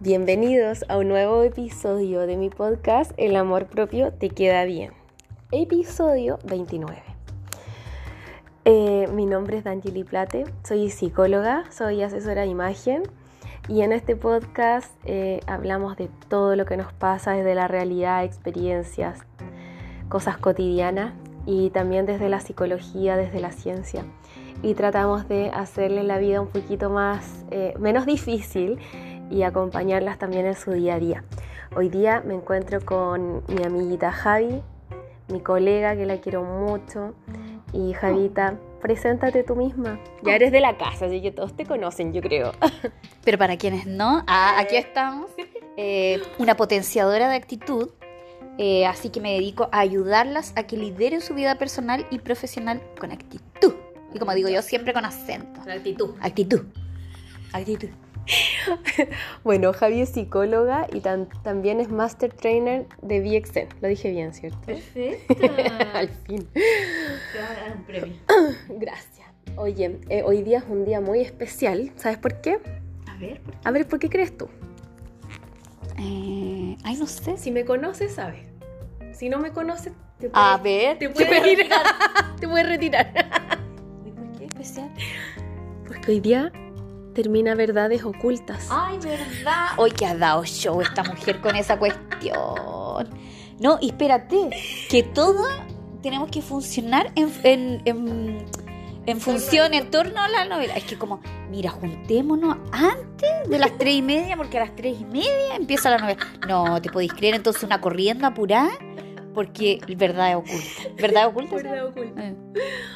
Bienvenidos a un nuevo episodio de mi podcast El amor propio te queda bien. Episodio 29. Eh, mi nombre es D'Angeli Plate, soy psicóloga, soy asesora de imagen y en este podcast eh, hablamos de todo lo que nos pasa desde la realidad, experiencias, cosas cotidianas y también desde la psicología, desde la ciencia. Y tratamos de hacerle la vida un poquito más, eh, menos difícil y acompañarlas también en su día a día. Hoy día me encuentro con mi amiguita Javi, mi colega que la quiero mucho. Y Javita, preséntate tú misma. Ya eres de la casa, así que todos te conocen, yo creo. Pero para quienes no, ah, aquí estamos. Eh, una potenciadora de actitud. Eh, así que me dedico a ayudarlas a que lideren su vida personal y profesional con actitud. Y como digo yo, siempre con acento. actitud. Actitud. Actitud. bueno, Javi es psicóloga y también es Master Trainer de VXN. Lo dije bien, ¿cierto? Perfecto. Al fin. Te va a dar un premio. Gracias. Oye, eh, hoy día es un día muy especial. ¿Sabes por qué? A ver, ¿por qué? A ver, ¿por qué crees tú? Eh, ay, no sé. Si me conoces, sabes. Si no me conoces, te puedes, A ver, te puedes retirar. te puedes retirar. ¿Por qué especial? Porque hoy día termina verdades ocultas. Ay, verdad. Hoy que ha dado show esta mujer con esa cuestión. No, espérate, que todo tenemos que funcionar en, en, en, en función, en torno a la novela. Es que como, mira, juntémonos antes de las tres y media, porque a las tres y media empieza la novela. No, te podéis creer entonces una corriendo apurada, porque verdad es oculta. ¿Verdad es oculta? Verdad oculta. Eh.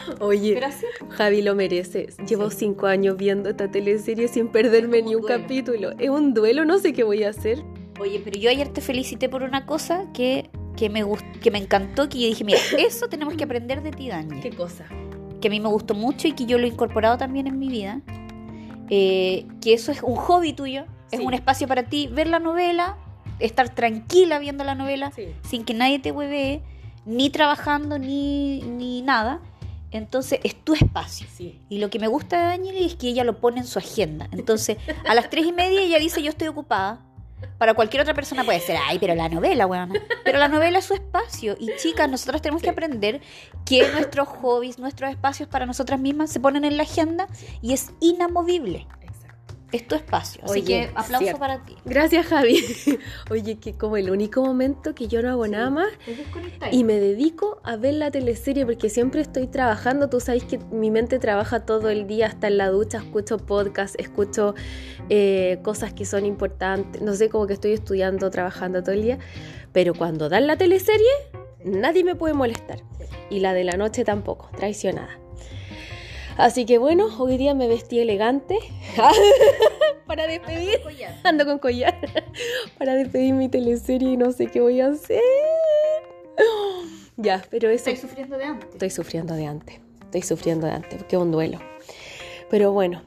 Oye, así, Javi lo merece. Llevo Sí. cinco años viendo esta teleserie sin perderme ni un duelo. capítulo. Es un duelo, no sé qué voy a hacer. Oye, pero yo ayer te felicité por una cosa que, que, me, gust- que me encantó, que yo dije, mira, eso tenemos que aprender de ti, Dani. cosa? Que a mí me gustó mucho y que yo lo he incorporado también en mi vida. Eh, que eso es un hobby tuyo, es un espacio para ti, ver la novela, estar tranquila viendo la novela, Sí. sin que nadie te huevee, ni trabajando, ni, ni nada. Entonces, es tu espacio. Sí. Y lo que me gusta de Daniela es que ella lo pone en su agenda. Entonces, a las tres y media ella dice, yo estoy ocupada. Para cualquier otra persona puede ser, ay, pero la novela, weón. Pero la novela es su espacio. Y chicas, nosotros tenemos que aprender que nuestros hobbies, nuestros espacios para nosotras mismas se ponen en la agenda y es inamovible. Es tu espacio. Así Oye, que aplauso cierto. para ti. Gracias, Javi. Oye, que como el único momento que yo no hago nada más y me dedico a ver la teleserie porque siempre estoy trabajando. Tú sabes que mi mente trabaja todo el día, hasta en la ducha, escucho podcast, escucho eh, cosas que son importantes. No sé, como que estoy estudiando, trabajando todo el día. Pero cuando dan la teleserie, nadie me puede molestar. Y la de la noche tampoco, traicionada. Así que bueno, hoy día me vestí elegante para despedir. Ando con collar para despedir mi teleserie y no sé qué voy a hacer. Ya, pero eso Estoy sufriendo de antes. estoy sufriendo de antes. Estoy sufriendo de antes, porque es un duelo. Pero bueno,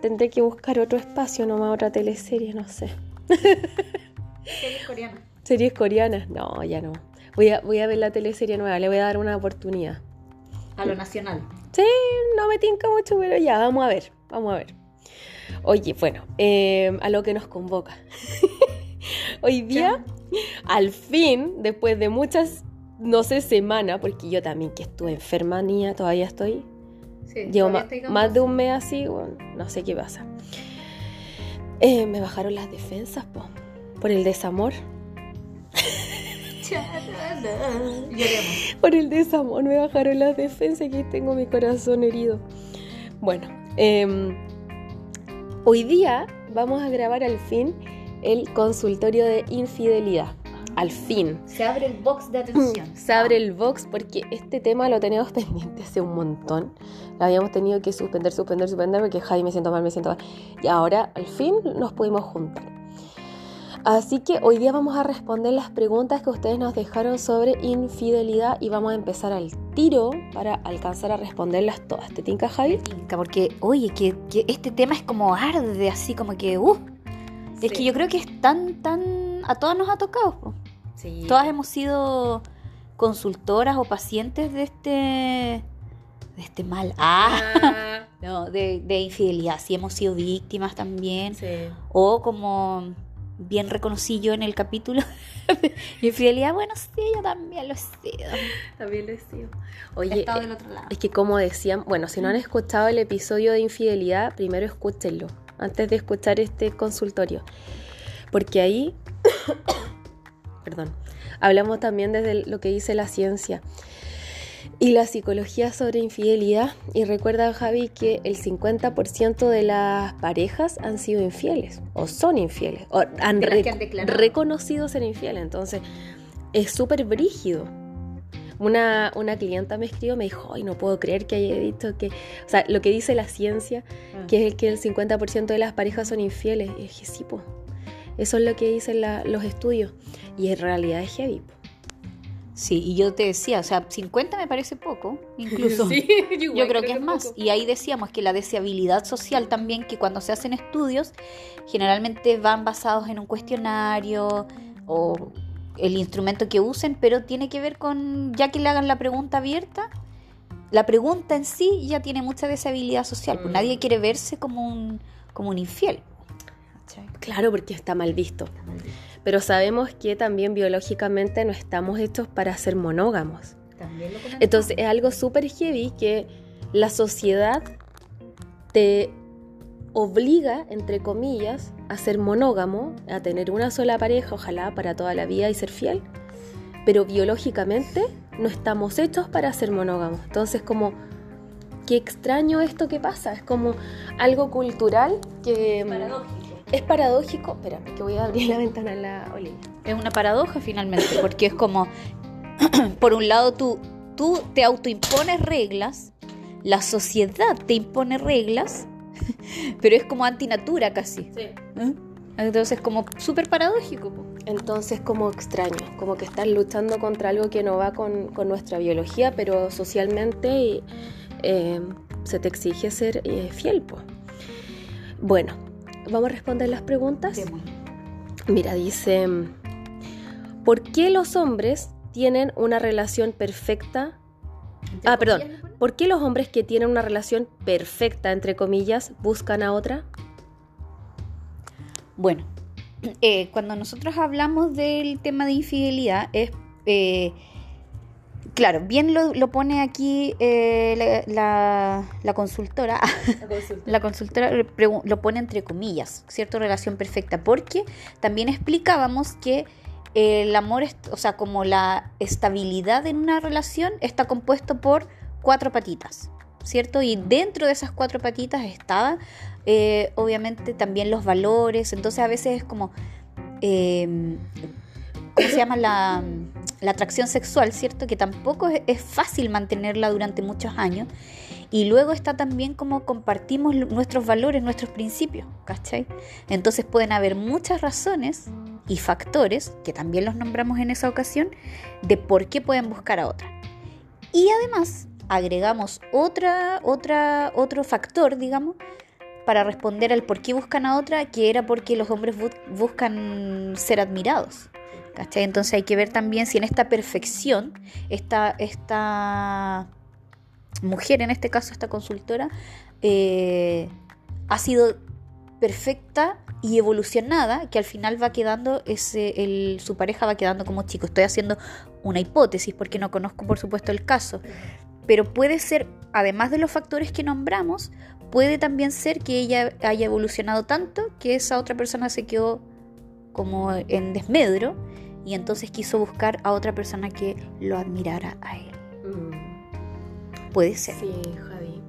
tendré que buscar otro espacio, nomás otra teleserie, no sé. Serie coreana. Series coreanas, no, ya no. Voy a, voy a ver la teleserie nueva, le voy a dar una oportunidad. A lo nacional. Sí, no me tinca mucho, pero ya, vamos a ver, vamos a ver. Oye, bueno, eh, a lo que nos convoca. Hoy día, al fin, después de muchas, no sé, semanas, porque yo también que estuve enferma, niña, todavía estoy. Sí, Llevo ma- estoy más de un mes así, bueno, no sé qué pasa. Eh, me bajaron las defensas, po, por el desamor. Lloremos. Por el desamor me bajaron las defensas y tengo mi corazón herido. Bueno, em, hoy día vamos a grabar al fin el consultorio de infidelidad. Al fin. Se abre el box de atención. Se abre el box porque este tema lo teníamos pendiente hace un montón. Lo habíamos tenido que suspender, suspender, suspender porque Javi me siento mal, me siento mal. Y ahora al fin nos pudimos juntar. Así que hoy día vamos a responder las preguntas que ustedes nos dejaron sobre infidelidad y vamos a empezar al tiro para alcanzar a responderlas todas. ¿Te tinca, Javi? Porque, oye, que, que este tema es como arde, así como que, uh, es que yo creo que es tan, tan, a todas nos ha tocado. Sí. Todas hemos sido consultoras o pacientes de este, de este mal. Ah, no, de, de infidelidad. Sí hemos sido víctimas también. sí. O como bien reconocí yo en el capítulo. Infidelidad, bueno, sí, yo también lo he sido. También lo he sido. He Oye, estado eh, del otro lado. es que como decían, bueno, si no han escuchado el episodio de infidelidad, primero escúchenlo, antes de escuchar este consultorio. Porque ahí, perdón, hablamos también desde lo que dice la ciencia y la psicología sobre infidelidad. Y recuerda, Javi, que el 50% de las parejas han sido infieles o son infieles o han, rec- reconocido ser infieles. Entonces, es súper brígido. Una, una clienta me escribió, me dijo, ay, no puedo creer que haya visto que, o sea, lo que dice la ciencia, Mm. que es que el 50% de las parejas son infieles. Y dije, sí, pues, eso es lo que dicen la- los estudios. Y en realidad es heavy. po. Sí, y yo te decía, o sea, 50 me parece poco, incluso. Sí, Yo creo que es más. Y ahí decíamos que la deseabilidad social también, que cuando se hacen estudios, generalmente van basados en un cuestionario o el instrumento que usen, pero tiene que ver con, ya que le hagan la pregunta abierta, la pregunta en sí ya tiene mucha deseabilidad social, pues Mm. nadie quiere verse como un, como un infiel. Claro, porque está mal visto. Pero sabemos que también biológicamente no estamos hechos para ser monógamos. Entonces es algo súper heavy que la sociedad te obliga, entre comillas, a ser monógamo, a tener una sola pareja, ojalá para toda la vida y ser fiel. Pero biológicamente no estamos hechos para ser monógamos. Entonces como, qué extraño esto que pasa. Es como algo cultural que... Es paradójico. Espera, que voy a abrir la ventana a la Olivia. Es una paradoja finalmente, porque es como, por un lado tú, tú te autoimpones reglas, la sociedad te impone reglas, pero es como antinatura casi. ¿eh? Entonces como súper paradójico. po. Entonces como extraño, como que estás luchando contra algo que no va con, con nuestra biología, pero socialmente eh, se te exige ser eh, fiel. po. Bueno, vamos a responder las preguntas. Mira, dice, ¿por qué los hombres tienen una relación perfecta? Ah, perdón. ¿Por qué los hombres que tienen una relación perfecta, entre comillas, buscan a otra? Bueno, eh, cuando nosotros hablamos del tema de infidelidad, es. eh, claro, bien lo, lo pone aquí eh, la, la- la consultora. La consultora lo pone entre comillas, ¿cierto? Relación perfecta, porque también explicábamos que el amor, o sea, como la estabilidad en una relación está compuesto por cuatro patitas, ¿cierto? Y dentro de esas cuatro patitas estaba, eh, obviamente, también los valores, entonces a veces es como, eh, ¿cómo se llama? La, la atracción sexual, ¿cierto? Que tampoco es, es fácil mantenerla durante muchos años. Y luego está también como compartimos nuestros valores, nuestros principios, ¿cachai? Entonces pueden haber muchas razones y factores, que también los nombramos en esa ocasión, de por qué pueden buscar a otra. Y además agregamos otra, otra, otro factor, digamos, para responder al por qué buscan a otra, que era porque los hombres bu- buscan ser admirados. ¿Cachai? Entonces hay que ver también si en esta perfección, esta, esta mujer, en este caso esta consultora, eh, ha sido perfecta y evolucionada, que al final va quedando, ese, su pareja va quedando como chico. Estoy haciendo una hipótesis porque no conozco por supuesto el caso, pero puede ser, además de los factores que nombramos, puede también ser que ella haya evolucionado tanto que esa otra persona se quedó como en desmedro y entonces quiso buscar a otra persona que lo admirara a él. Puede ser. Sí, Javi.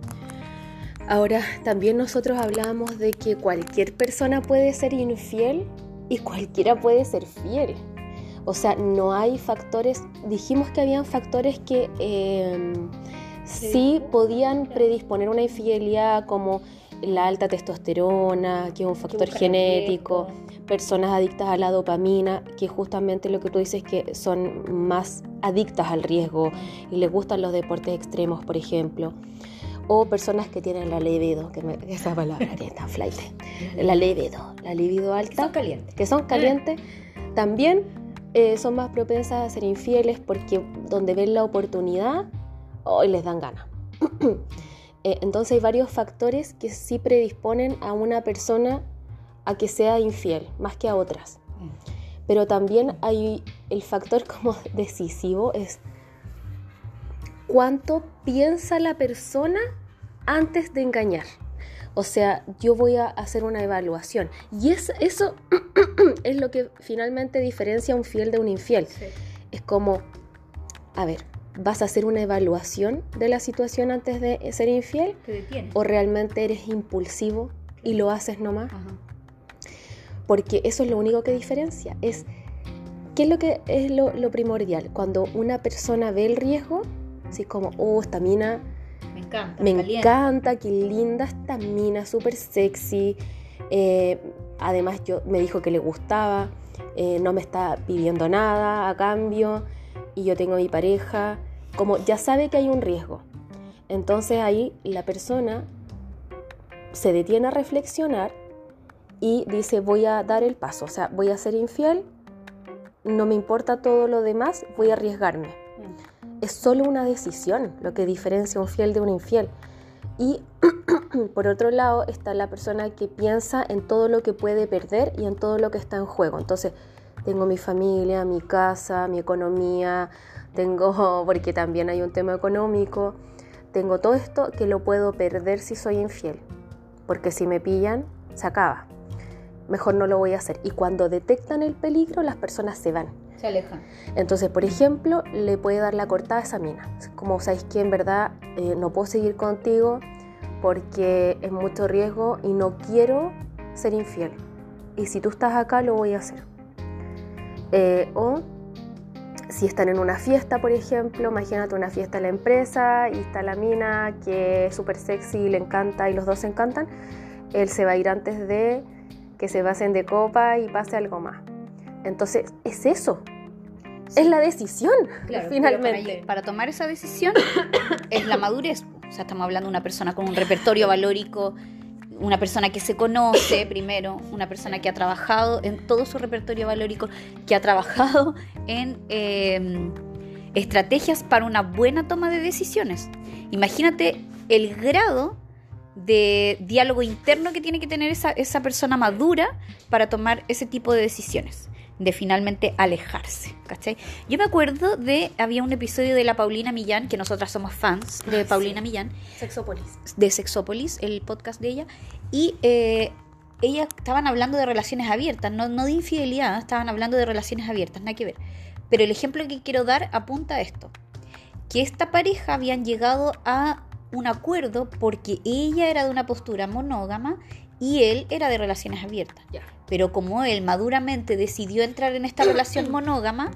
Ahora, también nosotros hablábamos de que cualquier persona puede ser infiel y cualquiera puede ser fiel. O sea, no hay factores, dijimos que habían factores que eh, sí podían predisponer una infidelidad como la alta testosterona, que es un factor genético, personas adictas a la dopamina, que justamente lo que tú dices que son más adictas al riesgo y les gustan los deportes extremos, por ejemplo. O personas que tienen la libido, que me- esa palabra que flight. La libido, la libido alta. calientes. Que son calientes. También eh, son más propensas a ser infieles porque donde ven la oportunidad, hoy les dan ganas. Eh, entonces hay varios factores que sí predisponen a una persona a que sea infiel, más que a otras. Pero también hay el factor como decisivo es cuánto piensa la persona antes de engañar. O sea, yo voy a hacer una evaluación. Y es, eso es lo que finalmente diferencia a un fiel de un infiel. Es como, a ver, ¿vas a hacer una evaluación de la situación antes de ser infiel? ¿O realmente eres impulsivo y lo haces nomás? Porque eso es lo único que diferencia. Es, ¿Qué es lo que es lo, lo primordial? Cuando una persona ve el riesgo, así como, oh, esta mina me encanta. Me encanta, qué linda esta mina, súper sexy. Eh, además, yo, me dijo que le gustaba, eh, no me está pidiendo nada a cambio y yo tengo mi pareja. Como ya sabe que hay un riesgo. Entonces ahí la persona se detiene a reflexionar y dice voy a dar el paso, o sea, voy a ser infiel, no me importa todo lo demás, voy a arriesgarme. Mm es solo una decisión lo que diferencia un fiel de un infiel. Y por otro lado está la persona que piensa en todo lo que puede perder y en todo lo que está en juego. Entonces, tengo mi familia, mi casa, mi economía, tengo, porque también hay un tema económico, tengo todo esto que lo puedo perder si soy infiel. Porque si me pillan, se acaba. Mejor no lo voy a hacer. Y cuando detectan el peligro, las personas se van se aleja. Entonces, por ejemplo, le puede dar la cortada a esa mina. Como sabéis que en verdad eh, no puedo seguir contigo porque es mucho riesgo y no quiero ser infiel. Y si tú estás acá, lo voy a hacer. Eh, o si están en una fiesta, por ejemplo, imagínate una fiesta en la empresa y está la mina que es súper sexy, le encanta y los dos se encantan, él se va a ir antes de que se pasen de copa y pase algo más. Entonces, es eso, es la decisión, finalmente. Para, tomar esa decisión es la madurez. O sea, estamos hablando de una persona con un repertorio valórico, una persona que se conoce primero, una persona que ha trabajado en todo su repertorio valórico, que ha trabajado en em, estrategias para una buena toma de decisiones. Imagínate el grado de diálogo interno que tiene que tener esa, esa persona madura para tomar ese tipo de decisiones de finalmente alejarse, ¿cachai? Yo me acuerdo de, había un episodio de la Paulina Millán, que nosotras somos fans de Paulina Millán. Sexópolis. De Sexópolis, el podcast de ella. Y eh, ellas estaban hablando de relaciones abiertas, no, no de infidelidad, estaban hablando de relaciones abiertas, nada que ver. Pero el ejemplo que quiero dar apunta a esto. Que esta pareja habían llegado a un acuerdo porque ella era de una postura monógama y él era de relaciones abiertas. Pero como él maduramente decidió entrar en esta relación monógama,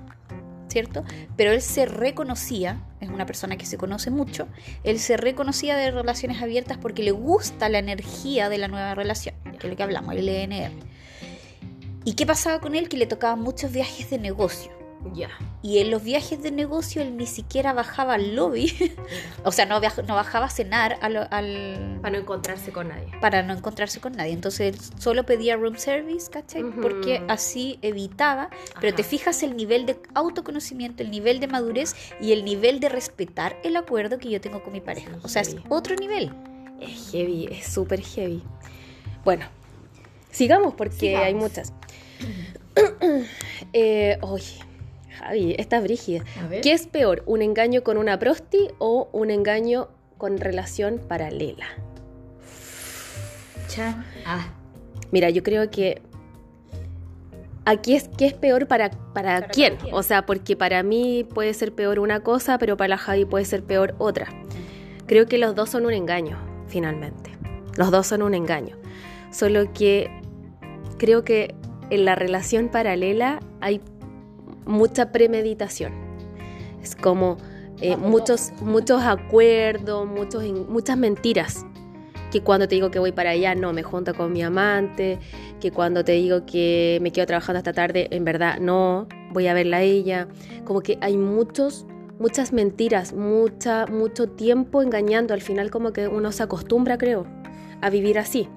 ¿cierto? Pero él se reconocía, es una persona que se conoce mucho, él se reconocía de relaciones abiertas porque le gusta la energía de la nueva relación, que es lo que hablamos, el LNR. ¿Y qué pasaba con él? Que le tocaban muchos viajes de negocio. Y en los viajes de negocio él ni siquiera bajaba al lobby. o sea, no, no bajaba a cenar al, Para no encontrarse con nadie. Para no encontrarse con nadie. Entonces él solo pedía room service, ¿cachai? Porque así evitaba. Pero te fijas el nivel de autoconocimiento, el nivel de madurez y el nivel de respetar el acuerdo que yo tengo con mi pareja. o sea, es otro nivel. Es heavy, es súper heavy. Bueno, sigamos porque hay muchas. eh, oye, Javi, esta brígida. ¿Qué es peor, un engaño con una prosti o un engaño con relación paralela? Cha. Ah. Mira, yo creo que aquí es qué es peor para, para, quién? O sea, porque para mí puede ser peor una cosa, pero para la Javi puede ser peor otra. Creo que los dos son un engaño, finalmente. Los dos son un engaño. Solo que creo que en la relación paralela hay mucha premeditación. Es como eh, muchos, muchos acuerdos, muchos, muchas mentiras. Que cuando te digo que voy para allá, no, me junto con mi amante. Que cuando te digo que me quedo trabajando hasta tarde, en verdad no, voy a verla a ella. Como que hay muchos, muchas mentiras, mucha, mucho tiempo engañando. Al final como que uno se acostumbra, creo, a vivir así.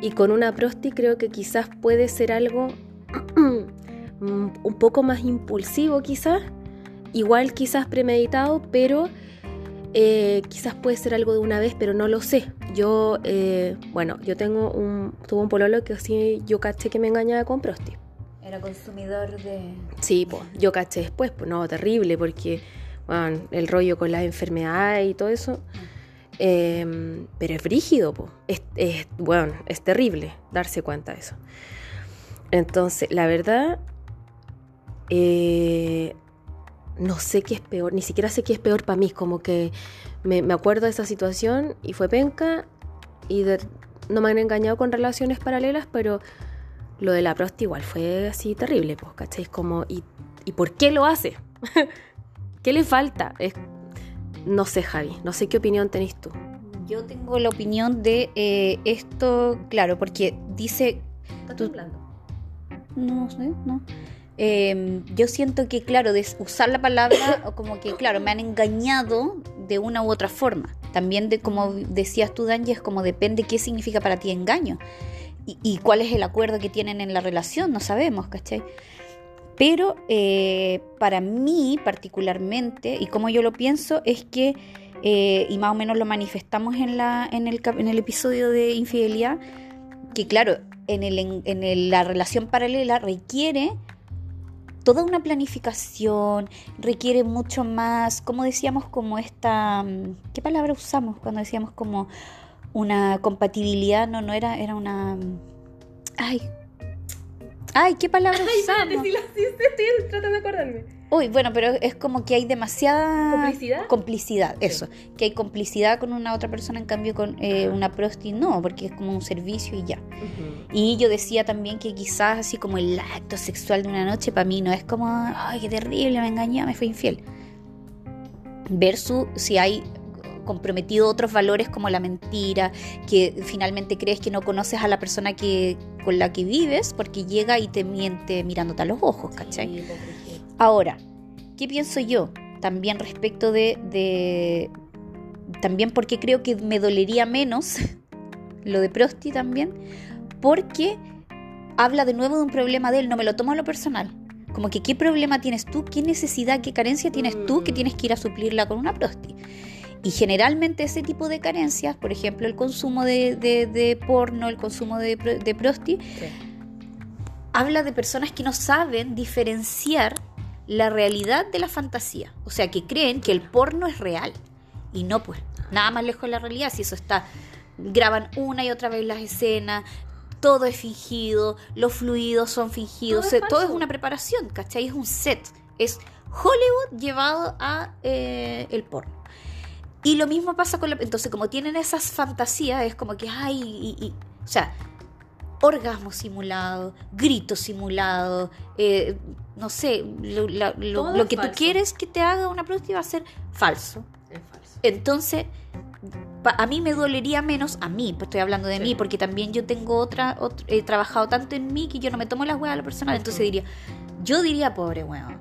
Y con una prosti creo que quizás puede ser algo un poco más impulsivo quizás, igual quizás premeditado, pero eh, quizás puede ser algo de una vez, pero no lo sé. Yo, eh, bueno, yo tengo un, tuve un pololo que sí, yo caché que me engañaba con prosti. Era consumidor de... Sí, pues yo caché después, pues no, terrible, porque bueno, el rollo con las enfermedades y todo eso. Em, pero es brígido, pues. Es, es, bueno, es terrible darse cuenta de eso. Entonces, la verdad, eh, no sé qué es peor, ni siquiera sé qué es peor para mí, como que me, me acuerdo de esa situación y fue penca y de- no me han engañado con relaciones paralelas, pero lo de la prosti igual fue así terrible, pues, ¿cachai? Como, ¿y, ¿y por qué lo hace? ¿Qué le falta? Es, no sé, Javi, no sé qué opinión tenés tú. Yo tengo la opinión de eh, esto, claro, porque dice... Tú- No sé, no. Eh, yo siento que, claro, usar la palabra, como que, claro, me han engañado de una u otra forma. También, de como decías tú, Danje, es como depende qué significa para ti engaño. Y, y cuál es el acuerdo que tienen en la relación, no sabemos, ¿cachai? Pero eh, para mí, particularmente, y como yo lo pienso, es que, eh, y más o menos lo manifestamos en, la, en, el, episodio de infidelidad, que claro, en, el, en, la relación paralela requiere toda una planificación, requiere mucho más, como decíamos, como esta, mm, ¿qué palabra usamos cuando decíamos como una compatibilidad? No, no era, era una, mm, ay, ay, ¿qué palabra usamos? estoy tratando de acordarme. Uy, bueno, pero es como que hay demasiada ¿Complicidad? complicidad, Sí. eso, que hay complicidad con una otra persona, en cambio con eh, una prosti no, porque es como un servicio y ya. Y yo decía también que quizás así como el acto sexual de una noche para mí no es como, ay, qué terrible, me engañó, me fue infiel. Versus si hay comprometido otros valores como la mentira, que finalmente crees que no conoces a la persona que, con la que vives porque llega y te miente mirándote a los ojos, ¿cachai? Ahora, ¿qué pienso yo? También respecto de, de- También porque creo que me dolería menos lo de Prosti también, porque habla de nuevo de un problema de él, no me lo tomo a lo personal. Como que qué problema tienes tú, qué necesidad, qué carencia tienes tú que Mm. tienes que ir a suplirla con una prosti. Y generalmente ese tipo de carencias, por ejemplo el consumo de, de- de porno, el consumo de prosti, habla de personas que no saben diferenciar la realidad de la fantasía. O sea, que creen que el porno es real. Y no, pues, nada más lejos de la realidad. Si eso está, graban una y otra vez las escenas, todo es fingido, los fluidos son fingidos, Todo es todo una preparación, ¿cachai? Es un set. Es Hollywood llevado a eh, el porno. Y lo mismo pasa con la... Entonces, como tienen esas fantasías, es como que, ay, y- y- o sea, orgasmo simulado, grito simulado, eh, no sé, lo, la- lo- lo que tú quieres que te haga una prosti va a ser falso. Es falso. Entonces, pa- a mí me dolería menos, a mí, pues estoy hablando de Sí. mí, porque también yo tengo otra, ot- he trabajado tanto en mí que yo no me tomo las huevas a lo personal, entonces diría, yo diría, pobre weón.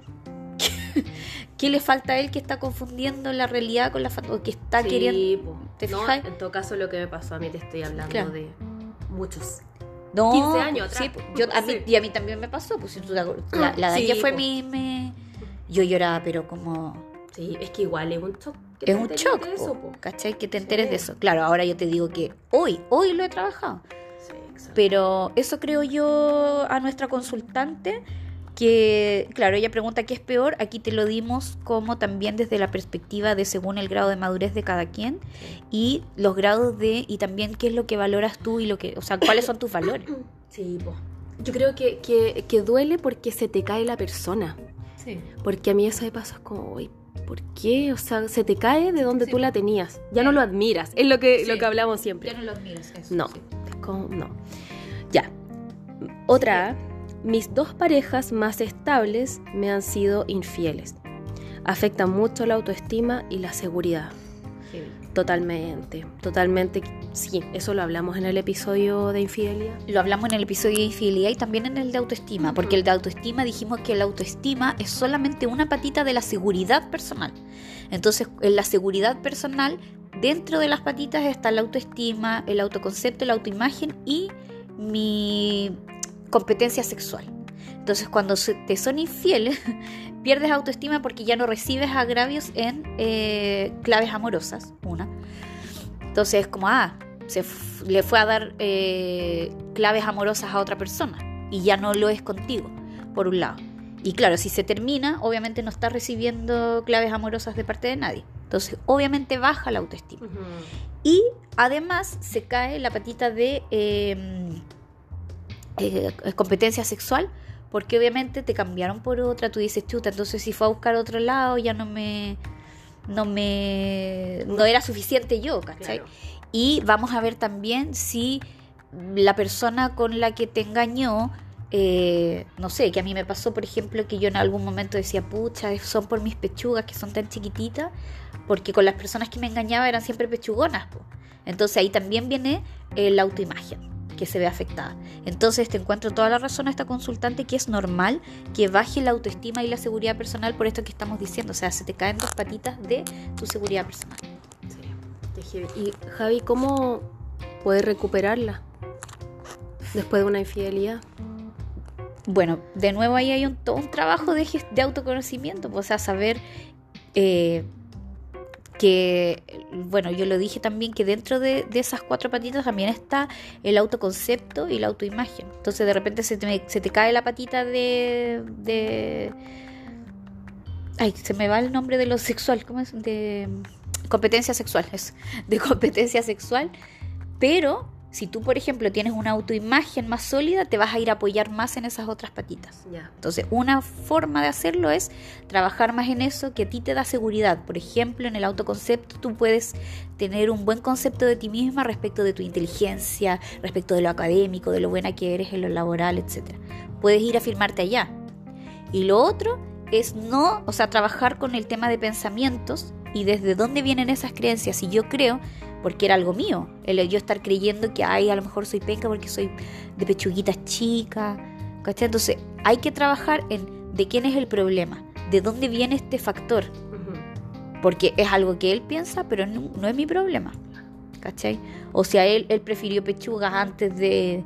¿Qué le falta a él que está confundiendo la realidad con la? O que está Sí, queriendo. ¿Te No, fijas? en todo caso, lo que me pasó a mí te estoy hablando Claro. de muchos. No, 15 años sí, atrás. pues, yo, a mí, Sí. y a mí también me pasó, pues la, la de Sí, ella fue mi, me- Yo lloraba, pero como... Sí, es que igual es un shock. que Es te un shock, de eso, po, po. ¿cachai? Que te enteres Sí. de eso. Claro, ahora yo te digo que hoy, hoy lo he trabajado. Sí, exacto. Pero eso creo yo a nuestra consultante, que, claro, ella pregunta qué es peor, aquí te lo dimos como también desde la perspectiva de según el grado de madurez de cada quien y los grados de, y también qué es lo que valoras tú y lo que, o sea, cuáles son tus valores. Sí, po. Yo creo que, que, que duele porque se te cae la persona. Sí. Porque a mí eso me pasa es como, uy, ¿por qué? O sea, se te cae de donde Sí. tú la tenías. Ya no lo admiras. Es lo que, lo que hablamos siempre. Ya no los miras, eso. No. Es como, no. Ya. Otra. Mis dos parejas más estables me han sido infieles. Afectan mucho la autoestima y la seguridad. Totalmente, totalmente. Sí, eso lo hablamos en el episodio de infidelidad. Lo hablamos en el episodio de infidelidad y también en el de autoestima, porque el de autoestima dijimos que la autoestima es solamente una patita de la seguridad personal. Entonces, en la seguridad personal, dentro de las patitas está la autoestima, el autoconcepto, la autoimagen y mi competencia sexual. Entonces, cuando te son infieles, pierdes autoestima porque ya no recibes agravios en eh, claves amorosas, una. Entonces es como, ah, se le fue a dar eh, claves amorosas a otra persona y ya no lo es contigo. por un lado. Y claro, si se termina, obviamente no está recibiendo claves amorosas de parte de nadie. Entonces, obviamente baja la autoestima. Y además se cae la patita de em, eh, competencia sexual, porque obviamente te cambiaron por otra, tú dices, chuta, entonces si fue a buscar otro lado ya no me... No me... No era suficiente yo, ¿cachai? Y vamos a ver también si la persona con la que te engañó eh, no sé, que a mí me pasó, por ejemplo, que yo en algún momento decía, pucha, son por mis pechugas que son tan chiquititas, porque con las personas que me engañaba eran siempre pechugonas. Entonces ahí también viene eh, la autoimagen que se ve afectada. Entonces te encuentro toda la razón a esta consultante que es normal que baje la autoestima y la seguridad personal por esto que estamos diciendo. O sea, se te caen dos patitas de tu seguridad personal. Y Javi, ¿cómo puedes recuperarla después de una infidelidad? Bueno, de nuevo ahí hay un, todo un trabajo de, de autoconocimiento, pues, o sea, saber eh, que, bueno, yo lo dije también, que dentro de, esas cuatro patitas también está el autoconcepto y la autoimagen. Entonces de repente se te, se te cae la patita de, de... Ay, se me va el nombre de lo sexual, ¿cómo es? De competencia sexual, de competencia sexual, pero si tú, por ejemplo, tienes una autoimagen más sólida, te vas a ir a apoyar más en esas otras patitas. Entonces, una forma de hacerlo es trabajar más en eso que a ti te da seguridad. Por ejemplo, en el autoconcepto tú puedes tener un buen concepto de ti misma respecto de tu inteligencia, respecto de lo académico, de lo buena que eres en lo laboral, etc. Puedes ir a firmarte allá. Y lo otro es no, o sea, trabajar con el tema de pensamientos y desde dónde vienen esas creencias. Y yo creo porque era algo mío. El yo estar creyendo que, ay, a lo mejor soy penca porque soy de pechuguitas chicas. ¿Cachai? Entonces, hay que trabajar en de quién es el problema, de dónde viene este factor. Porque es algo que él piensa, pero no, es mi problema. ¿Cachai? O sea, él, él prefirió pechugas antes de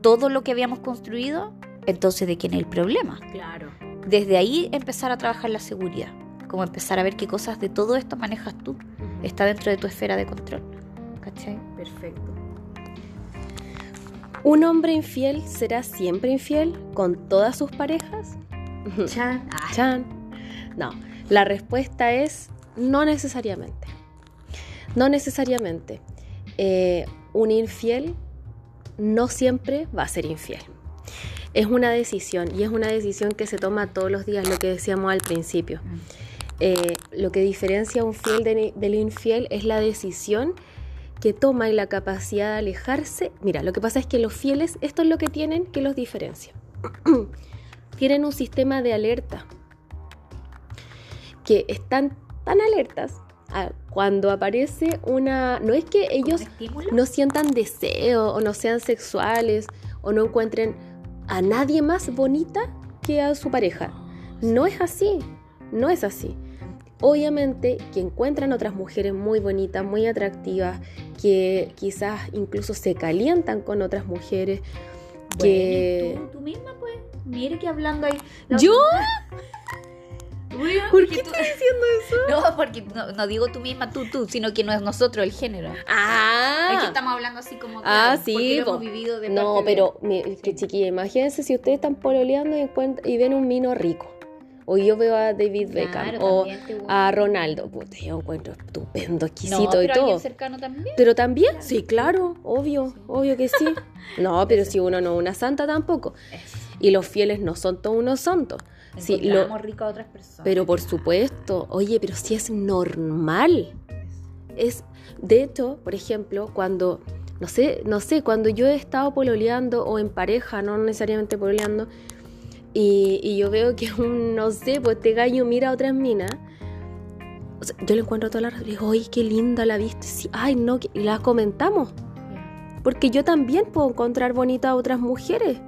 todo lo que habíamos construido, entonces de quién es el problema. Claro. Desde ahí empezar a trabajar la seguridad, como empezar a ver qué cosas de todo esto manejas tú está dentro de tu esfera de control. ¿Cachai? Perfecto. ¿Un hombre infiel será siempre infiel con todas sus parejas? Chan. Chan. No, la respuesta es no necesariamente. No necesariamente. Eh, un infiel no siempre va a ser infiel. Es una decisión y es una decisión que se toma todos los días, lo que decíamos al principio. Mm. Eh, lo que diferencia a un fiel del infiel es la decisión que toma y la capacidad de alejarse. Mira, lo que pasa es que los fieles, esto es lo que tienen que los diferencia. tienen un sistema de alerta que están tan alertas cuando aparece una... No es que ellos no sientan deseo o no sean sexuales o no encuentren a nadie más bonita que a su pareja. No es así, no es así. Obviamente que encuentran otras mujeres muy bonitas, muy atractivas, que quizás incluso se calientan con otras mujeres. que... tú, misma, pues, mire que hablando ahí. ¿Yo? ¿Por qué estás diciendo eso? No, porque no, digo tú misma, tú, tú, sino que no es nosotros el género. Ah. Es que estamos hablando así como. ah, sí. hemos vivido de No, pero, que chiquilla, imagínense si ustedes están pololeando y, y ven un vino rico o yo veo a David Beckham o a Ronaldo. Puta, yo encuentro estupendo, exquisito y todo. cercano también. Pero también, sí, claro, obvio, obvio que sí. No, pero si uno no es una santa tampoco. Y los fieles no son todos unos santos. Sí, lo, rico a otras personas. Pero por supuesto, oye, pero si es normal. Es, de hecho, por ejemplo, cuando, no sé, no sé, cuando yo he estado pololeando o en pareja, no necesariamente pololeando, y, yo veo que un, no sé, pues este gallo mira a otras minas. yo le encuentro toda la razón. Digo, oye, qué linda la viste. Sí, ay, no, y la comentamos. Porque yo también puedo encontrar bonitas a otras mujeres.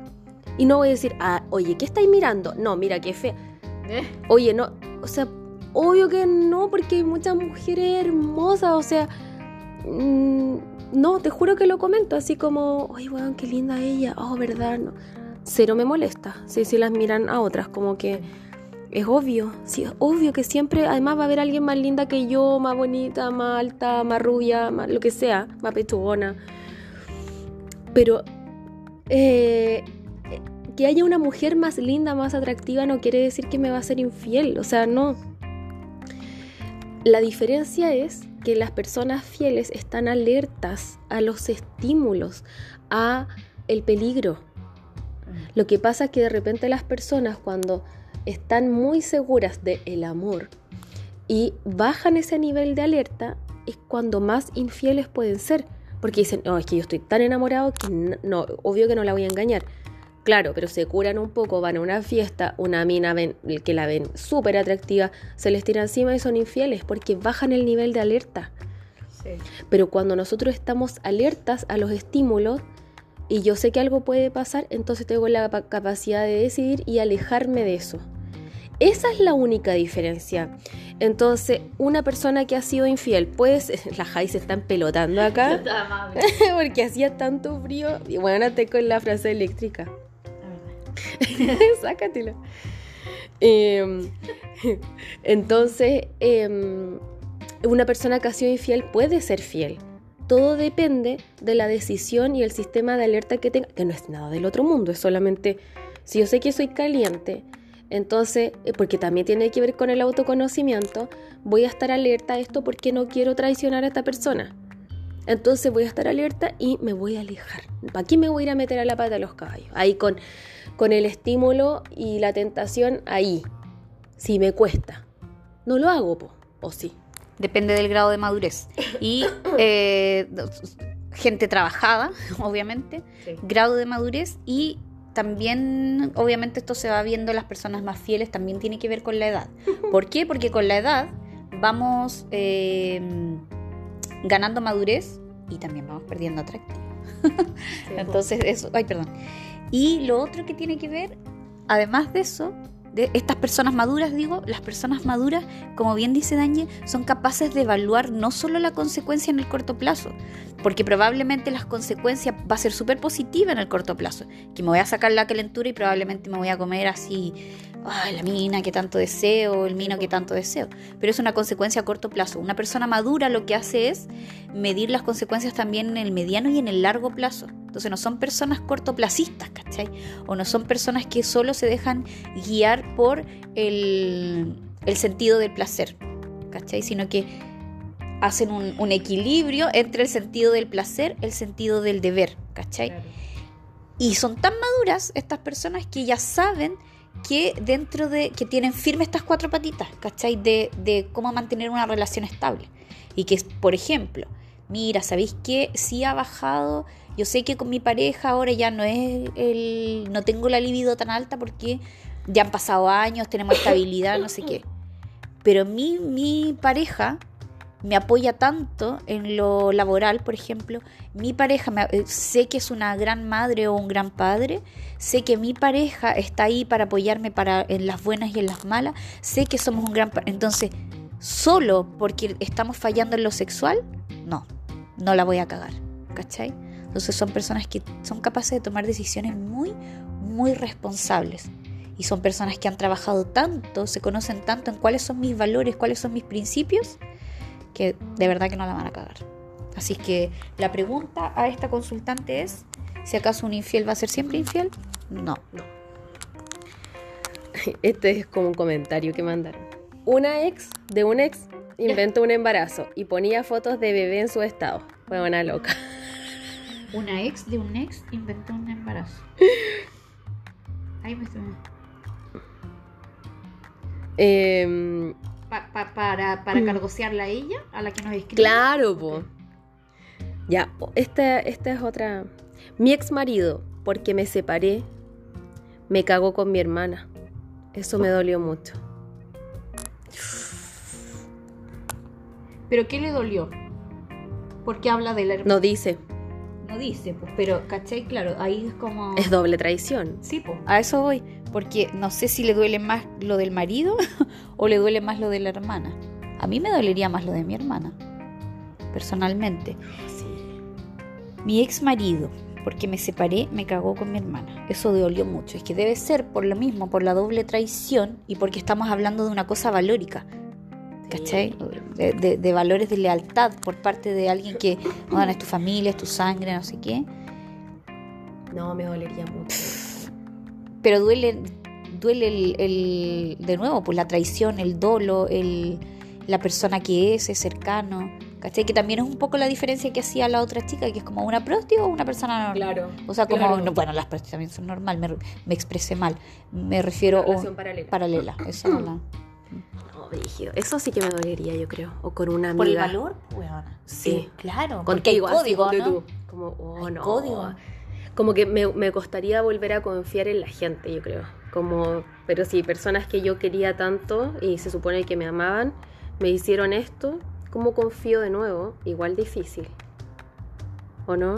Y no voy a decir, ah, oye, ¿qué estáis mirando? No, mira, qué fea. ¿Eh? Oye, no, o sea, obvio que no, porque hay muchas mujeres hermosas, o sea, mm, no, te juro que lo comento, así como, oye, weón, qué linda ella, oh, verdad, no cero me molesta. Si, si las miran a otras, como que es obvio, sí, es obvio que siempre, además va a haber alguien más linda que yo, más bonita, más alta, más rubia, más lo que sea, más pechugona. Pero eh, que haya una mujer más linda, más atractiva, no quiere decir que me va a ser infiel. O sea, no. La diferencia es que las personas fieles están alertas a los estímulos, a el peligro. Lo que pasa es que de repente las personas cuando están muy seguras del el amor y bajan ese nivel de alerta es cuando más infieles pueden ser. Porque dicen, no, es que yo estoy tan enamorado que no, obvio que no la voy a engañar. Claro, pero se curan un poco, van a una fiesta, una mina ven, que la ven súper atractiva, se les tira encima y son infieles porque bajan el nivel de alerta. Pero cuando nosotros estamos alertas a los estímulos y yo sé que algo puede pasar, entonces tengo la capacidad de decidir y alejarme de eso. Esa es la única diferencia. Entonces, una persona que ha sido infiel, pues, la Jai se están pelotando acá, porque hacía tanto frío. Y bueno, te con la frase eléctrica. Sácatelo. Em, entonces, em, una persona que ha sido infiel puede ser fiel. Todo depende de la decisión y el sistema de alerta que tenga, que no es nada del otro mundo, es solamente si yo sé que soy caliente, entonces, eh, porque también tiene que ver con el autoconocimiento, voy a estar alerta a esto porque no quiero traicionar a esta persona. Entonces voy a estar alerta y me voy a alejar. ¿Para qué me voy a ir a meter a la pata de los caballos? Ahí con, con el estímulo y la tentación ahí. Si me cuesta. No lo hago, o sí. Depende del grado de madurez. Y eh, gente trabajada, obviamente, grado de madurez y también, obviamente, esto se va viendo las personas más fieles, también tiene que ver con la edad. ¿Por qué? Porque con la edad vamos eh, ganando madurez y también vamos perdiendo atractivo. Entonces, eso, ay, perdón. Y lo otro que tiene que ver, además de eso, de estas personas maduras, digo, las personas maduras, como bien dice Dañe, son capaces de evaluar no solo la consecuencia en el corto plazo, porque probablemente las consecuencias va a ser súper positiva en el corto plazo, que me voy a sacar la calentura y probablemente me voy a comer así, ay, la mina que tanto deseo, el mino que tanto deseo, pero es una consecuencia a corto plazo. Una persona madura lo que hace es medir las consecuencias también en el mediano y en el largo plazo. Entonces no son personas cortoplacistas, ¿cachai? O no son personas que solo se dejan guiar por el, el sentido del placer, ¿cachai? Sino que hacen un, equilibrio entre el sentido del placer, el sentido del deber, ¿cachai? Y son tan maduras estas personas que ya saben que dentro de, que tienen firme estas cuatro patitas, ¿cachai? De, de cómo mantener una relación estable. Y que, por ejemplo, mira, ¿sabéis qué? Sí ha bajado, yo sé que con mi pareja ahora ya no es el, no tengo la libido tan alta porque ya han pasado años, tenemos estabilidad, no sé qué. Pero mi, mi pareja me apoya tanto en lo laboral, por ejemplo, mi pareja, eh, sé que es una gran madre o un gran padre, sé que mi pareja está ahí para apoyarme para, en las buenas y en las malas, sé que somos un gran... Entonces, solo porque estamos fallando en lo sexual, no, no la voy a cagar, ¿cachai? Entonces son personas que son capaces de tomar decisiones muy, muy responsables. Y son personas que han trabajado tanto, se conocen tanto en cuáles son mis valores, cuáles son mis principios, que de verdad que no la van a cagar. Así que la pregunta a esta consultante es, si acaso un infiel va a ser siempre infiel? No. No. Este es como un comentario que mandaron. Una ex de un ex inventó un embarazo y ponía fotos de bebé en su estado. Fue una loca. Una ex de un ex inventó un embarazo. Ahí me estoy... Eh, para, para mm. cargosearla a ella, a la que nos escribe. Claro, po. Ya, esta, esta es otra. Mi ex marido, porque me separé, me cagó con mi hermana. Eso me dolió mucho. ¿Pero qué le dolió? Porque habla de la hermana. No dice. No dice, pues, pero, ¿cachai? Claro, ahí es como... Es doble traición. Sí, pues, a eso voy. Porque no sé si le duele más lo del marido o le duele más lo de la hermana. A mí me dolería más lo de mi hermana, personalmente. Mi ex marido, porque me separé, me cagó con mi hermana. Eso dolió mucho. Es que debe ser por lo mismo, por la doble traición y porque estamos hablando de una cosa valórica. ¿cachai? De, valores de lealtad por parte de alguien que, bueno, es tu familia, es tu sangre, no sé qué. No, me dolería mucho. Pero duele, duele el, el- de nuevo, pues la traición, el dolo, el, la persona que es, es cercano. ¿Cachai? Que también es un poco la diferencia que hacía la otra chica, que es como una prosti o una persona normal. Claro. O sea, como, Claro. no, bueno, las prosti también son normal, me, me expresé mal. Me refiero a paralela. paralela. Esa la- No, brígido. Eso sí que me dolería, yo creo. O con una amiga. Por el valor, weona. Sí. claro. Hay Contigo, así, código, ponte ¿no? tú. Como, oh, no. código. Como que me, me costaría volver a confiar en la gente, yo creo. Como, pero sí, personas que yo quería tanto y se supone que me amaban, me hicieron esto, ¿cómo confío de nuevo? Igual difícil. ¿O no?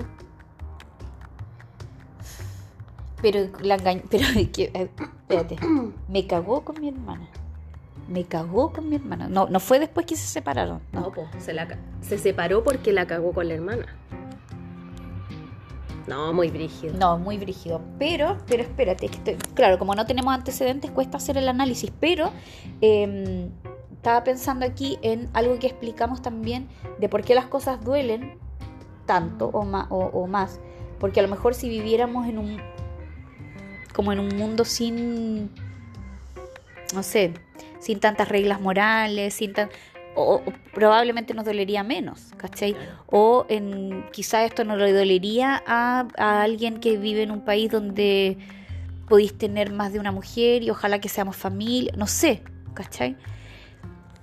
Pero la engañ- pero que, eh, espérate, me cagó con mi hermana. Me cagó con mi hermana. No, no fue después que se separaron. No. No, po, se, la, se separó porque la cagó con la hermana. No, muy brígido. No, muy brígido. Pero, pero espérate, que estoy- claro, como no tenemos antecedentes, cuesta hacer el análisis. Pero eh, estaba pensando aquí en algo que explicamos también de por qué las cosas duelen tanto o, ma- o- o más. Porque a lo mejor si viviéramos en un como en un mundo sin no sé, sin tantas reglas morales, sin tan o, o probablemente nos dolería menos, ¿cachai? O en, quizá esto no le dolería a, a alguien que vive en un país donde podéis tener más de una mujer y ojalá que seamos familia, no sé, ¿cachai?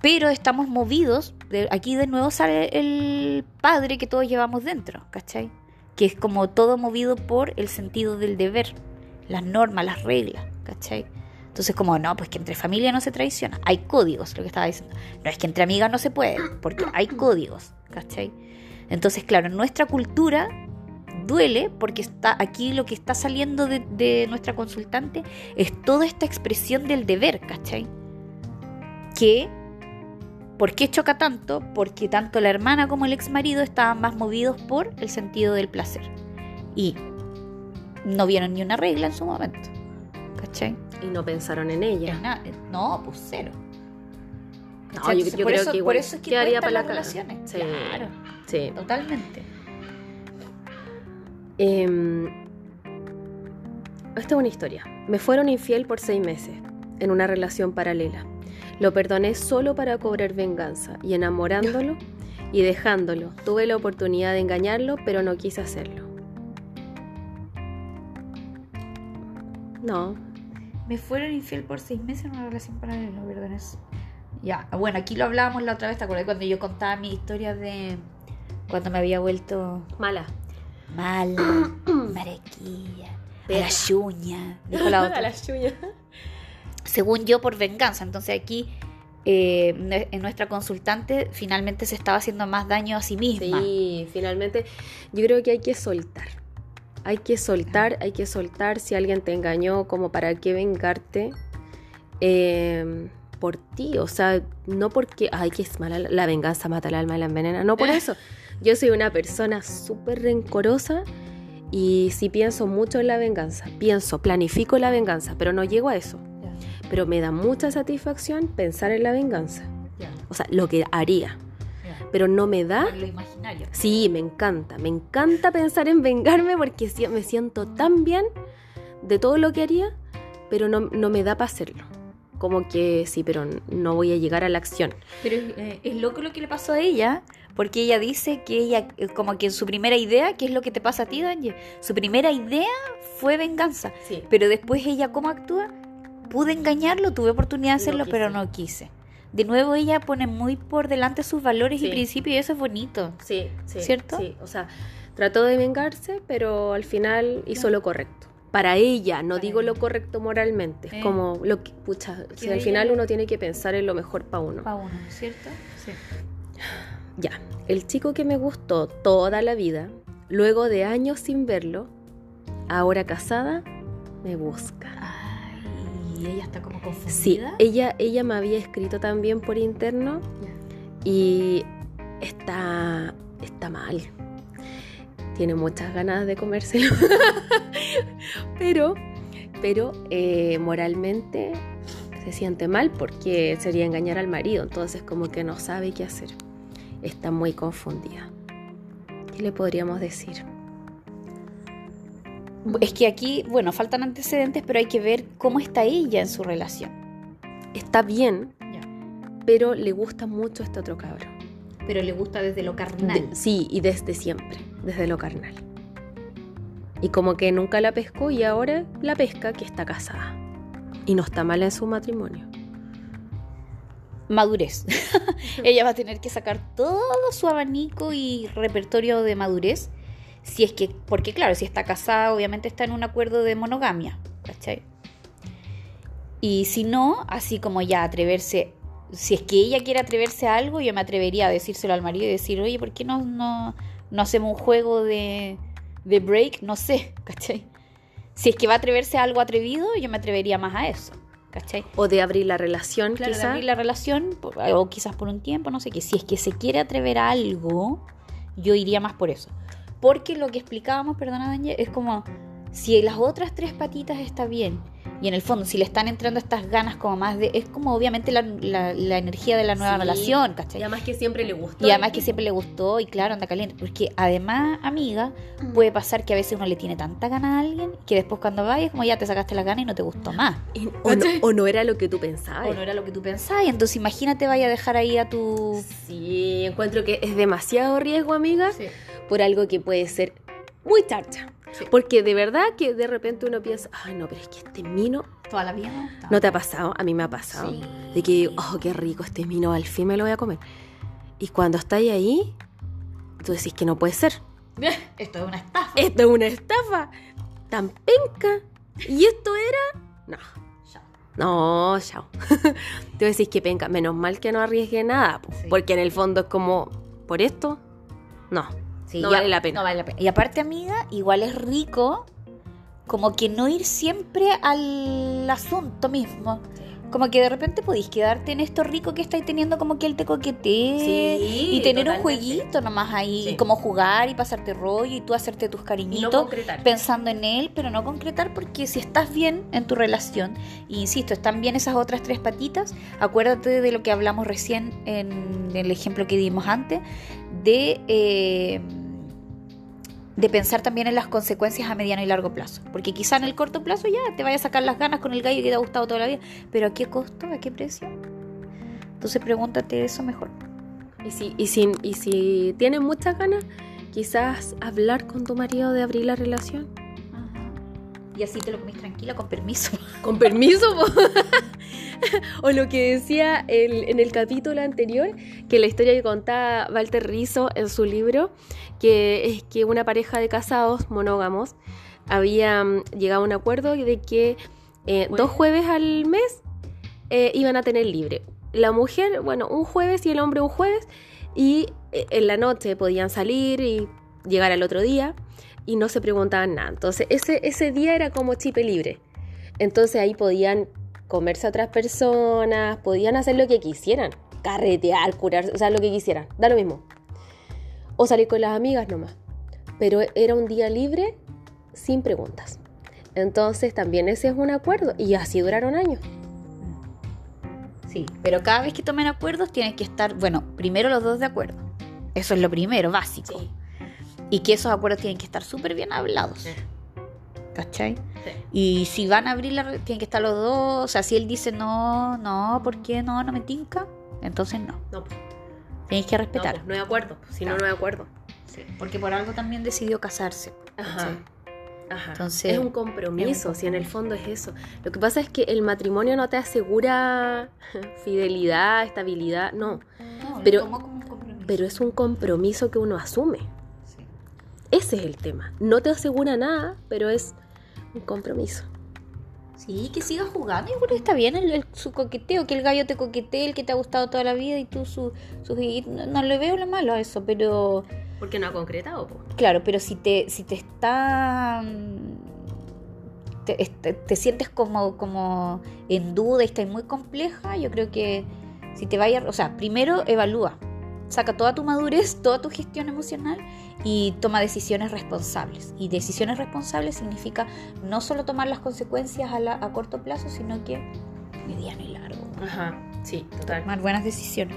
Pero estamos movidos, de- aquí de nuevo sale el padre que todos llevamos dentro, ¿cachai? Que es como todo movido por el sentido del deber, las normas, las reglas, ¿cachai? Entonces, como no, pues que entre familia no se traiciona. Hay códigos, lo que estaba diciendo. No es que entre amigas no se puede, porque hay códigos, ¿cachai? Entonces, claro, nuestra cultura duele porque está aquí lo que está saliendo de, de nuestra consultante es toda esta expresión del deber, ¿cachai? Que, ¿por qué choca tanto? Porque tanto la hermana como el ex marido estaban más movidos por el sentido del placer. Y no vieron ni una regla en su momento, ¿cachai? Y no pensaron en ella. Na- no, pues cero. No, yo, creo eso- que igual por eso es que quedaría para la las relaciones. Sí, Claro, sí. totalmente. Em, esta es una historia. Me fueron infiel por seis meses en una relación paralela. Lo perdoné solo para cobrar venganza y enamorándolo y dejándolo. Tuve la oportunidad de engañarlo, pero no quise hacerlo. No, Me fueron infiel por seis meses en una relación paralela, ¿verdad? Eso. Ya, bueno, aquí lo hablábamos la otra vez, ¿te acuerdas? Cuando yo contaba mi historia de cuando me había vuelto mala. mala, marequilla, a la chuña, dijo la otra. chuñas. Según yo, por venganza. Entonces aquí, eh, nuestra consultante, finalmente se estaba haciendo más daño a sí misma. Sí, finalmente yo creo que hay que soltar. Hay que soltar, hay que soltar si alguien te engañó, como para qué vengarte eh, por ti. O sea, no porque, ay, que es mala, la- venganza mata el alma y la envenena. No por eso. Yo soy una persona súper rencorosa y sí pienso mucho en la venganza. Pienso, planifico la venganza, pero no llego a eso. Pero me da mucha satisfacción pensar en la venganza. O sea, lo que haría. Pero no me da Por lo imaginario. Sí, me encanta, me encanta pensar en vengarme porque me siento tan bien de todo lo que haría, pero no, no me da para hacerlo. Como que sí, pero no voy a llegar a la acción. Pero eh, es loco lo que le pasó a ella, porque ella dice que ella, eh, como que en su primera idea, ¿qué es lo que te pasa a ti, Danje? Su primera idea fue venganza. Sí. Pero después ella, ¿cómo actúa? Pude engañarlo, tuve oportunidad de No hacerlo, pero no quise. De nuevo ella pone muy por delante sus valores y principios y eso es bonito. Sí, sí. ¿Cierto? Sí, o sea, trató de vengarse, pero al final hizo lo correcto. Para ella, no Para digo ella. lo correcto moralmente. Es Eh. como lo que, pucha, al final uno tiene que pensar en lo mejor para uno. Para uno, ¿cierto? Sí. Ya, el chico que me gustó toda la vida, luego de años sin verlo, ahora casada, me busca. Y ella está como Sí, confundida. ella, ella me había escrito también por interno y está, está mal. Tiene muchas ganas de comérselo. pero, pero eh, moralmente se siente mal porque sería engañar al marido. Entonces como que no sabe qué hacer. Está muy confundida. ¿Qué le podríamos decir? Es que aquí, bueno, faltan antecedentes, pero hay que ver cómo está ella en su relación. Está bien, pero le gusta mucho este otro cabro. Pero le gusta desde lo carnal. De- sí, y desde siempre, desde lo carnal. Y como que nunca la pescó y ahora la pesca que está casada. Y no está mal en su matrimonio. madurez. Ella va a tener que sacar todo su abanico y repertorio de madurez. Si es que, porque claro, si está casada, obviamente está en un acuerdo de monogamia, ¿cachai? Y si no, así como ya atreverse, si es que ella quiere atreverse a algo, yo me atrevería a decírselo al marido y decir, oye, ¿por qué no, no, no hacemos un juego de, de break? No sé, ¿cachai? Si es que va a atreverse a algo atrevido, yo me atrevería más a eso, ¿cachai? O de abrir la relación, Claro, de quizá. abrir la relación, o quizás por un tiempo, no sé qué. Si es que se quiere atrever a algo, yo iría más por eso. Porque lo que explicábamos, perdona, Daniel, es como si las otras tres patitas está bien. Y en el fondo, si le están entrando estas ganas como más de... Es como obviamente la, la- la energía de la nueva Sí. relación, ¿cachai? Y además que siempre le gustó. Y además que siempre le gustó y claro, anda caliente. Porque además, amiga, puede pasar que a veces uno le tiene tanta gana a alguien que después cuando vayas como ya te sacaste la gana y no te gustó más. O, no, o no era lo que tú pensabas. O no era lo que tú pensabas. Y entonces imagínate vaya a dejar ahí a tu... Sí, encuentro que es demasiado riesgo, amiga, por algo que puede ser muy charcha. Sí. Porque de verdad que de repente uno piensa, ay no, pero es que este mino Toda la vida no te ha pasado, a mí me ha pasado. Sí. De que, oh, qué rico este mino, al fin me lo voy a comer. Y cuando estáis ahí, tú decís que no puede ser. Esto es una estafa. Esto es una estafa, tan penca. Y esto era, no. Ya. No, chao. Tú decís que penca, menos mal que no arriesgue nada, po, Sí. porque en el fondo es como, por esto, no. Sí, No y vale la pena. No vale la pena. Y aparte, amiga, igual es rico como que no ir siempre al asunto mismo. Como que de repente podéis quedarte en esto rico que estáis teniendo, como que él te coquetee Sí, y tener un jueguito nomás ahí, Sí. y como jugar y pasarte rollo y tú hacerte tus cariñitos concretar. pensando en él, pero no concretar porque si estás bien en tu relación, e insisto, están bien esas otras tres patitas, acuérdate de lo que hablamos recién en el ejemplo que dimos antes, de, eh, de pensar también en las consecuencias a mediano y largo plazo. Porque quizá en el corto plazo ya te vaya a sacar las ganas con el gallo que te ha gustado toda la vida, pero ¿a qué costo? ¿A qué precio? Entonces pregúntate eso mejor. Y si, y, si, y si tienes muchas ganas, quizás hablar con tu marido de abrir la relación. Y así te lo comís tranquila, con permiso. Con permiso, o lo que decía el- en el capítulo anterior, que la historia que contaba Walter Rizzo en su libro, que es que una pareja de casados monógamos había mm, llegado a un acuerdo de que eh, dos jueves al mes eh, iban a tener libre. La mujer, bueno, un jueves y el hombre un jueves, y eh, en la noche podían salir y llegar al otro día y no se preguntaban nada. Entonces, ese, ese día era como chipe libre. Entonces ahí podían comerse a otras personas, podían hacer lo que quisieran, carretear, curarse, o sea, lo que quisieran, da lo mismo. O salir con las amigas nomás. Pero era un día libre sin preguntas. Entonces también ese es un acuerdo y así duraron años. Sí, pero cada vez que tomen acuerdos tienen que estar, bueno, primero los dos de acuerdo. Eso es lo primero, básico. Y que esos acuerdos tienen que estar súper bien hablados. ¿Cachai? Y si van a abrir la tienen que estar los dos. O sea, si él dice no, no, ¿por qué no? No me tinca. Entonces no. No, Tenéis que respetar. no, hay acuerdo, si no, Claro. no hay acuerdo. Sí, porque por algo también decidió casarse. Ajá. Ajá. Entonces, es un compromiso, es un si en el fondo es eso. Lo que pasa es que el matrimonio no te asegura fidelidad, estabilidad, no. No, Pero- como. Pero es un compromiso que uno asume. Ese es el tema. No te asegura nada, pero es un compromiso. Sí, que siga jugando. Yo creo que está bien el, el- su coqueteo, que el gallo te coquetee, el que te ha gustado toda la vida y tú su, su no, no le veo lo malo a eso, pero Porque no ha concretado, po. claro, pero si te, si te está mm, te, te sientes como, como en duda y estás muy compleja, yo creo que si te vayas, o sea, primero evalúa, saca toda tu madurez, toda tu gestión emocional y toma decisiones responsables. Y decisiones responsables significa no solo tomar las consecuencias a, la- a corto plazo, sino que mediano y largo. Ajá, sí, total. Tomar buenas decisiones.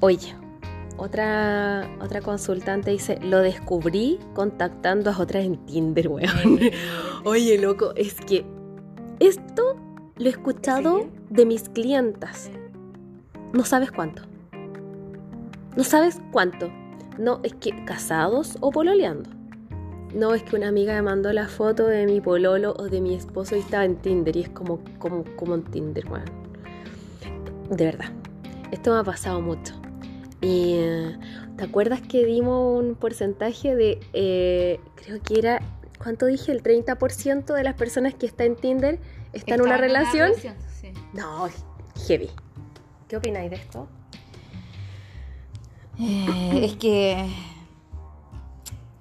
Oye, otra, otra consultante dice, lo descubrí contactando a otras en Tinder, weón. Oye, loco, es que esto lo he escuchado de mis clientas. No sabes cuánto. No sabes cuánto. No, es que casados o pololeando. No, es que una amiga me mandó la foto de mi pololo o de mi esposo y estaba en Tinder y es como, como, como en Tinder, weón. De verdad. Esto me ha pasado mucho. Y eh, ¿te acuerdas que dimos un porcentaje de, eh, creo que era, ¿cuánto dije? El 30% de las personas que está en Tinder está, en una relación. sí. No, heavy. ¿Qué opináis de esto? Eh, es que.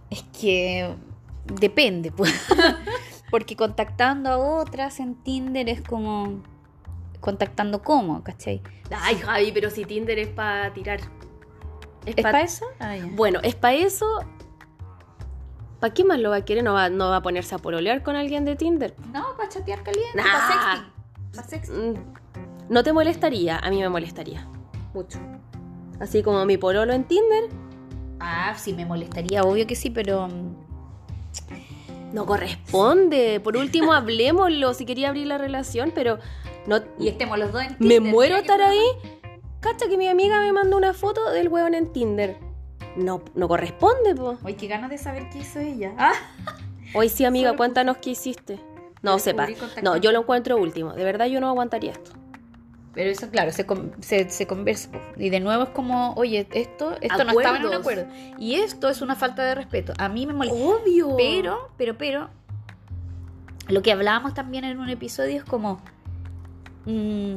Es que. Depende, pues. Porque contactando a otras en Tinder es como. Contactando cómo, ¿cachai? Ay, Javi, pero si Tinder es para tirar. ¿Es pa- para eso? Ah. Bueno, es para eso. ¿Para qué más lo va a querer? No va, no va a ponerse a pololear con alguien de Tinder. No, para chatear caliente, Nah. para sexting. Pa' sexting. Mm, No te molestaría, a mí me molestaría. Mucho. Así como mi pololo en Tinder, Ah, sí, me molestaría, obvio que sí, pero. mm, no corresponde. Por último, hablemoslo si quería abrir la relación, pero no. Y estemos los dos en me Tinder. muero mira que estar ahí. Cacha que mi amiga me mandó una foto del huevón en Tinder. No, no corresponde, po. Ay, qué ganas de saber qué hizo ella. Ah, Hoy sí, amiga, cuéntanos qué hiciste. No, sepa. No, yo lo encuentro último. De verdad, yo no aguantaría esto. Pero eso, claro, se, se, se conversa. Y de nuevo es como, oye, esto, esto no estaba en un acuerdo. Y esto es una falta de respeto. A mí me molesta. Obvio. Pero, pero, pero, lo que hablábamos también en un episodio es como, mm,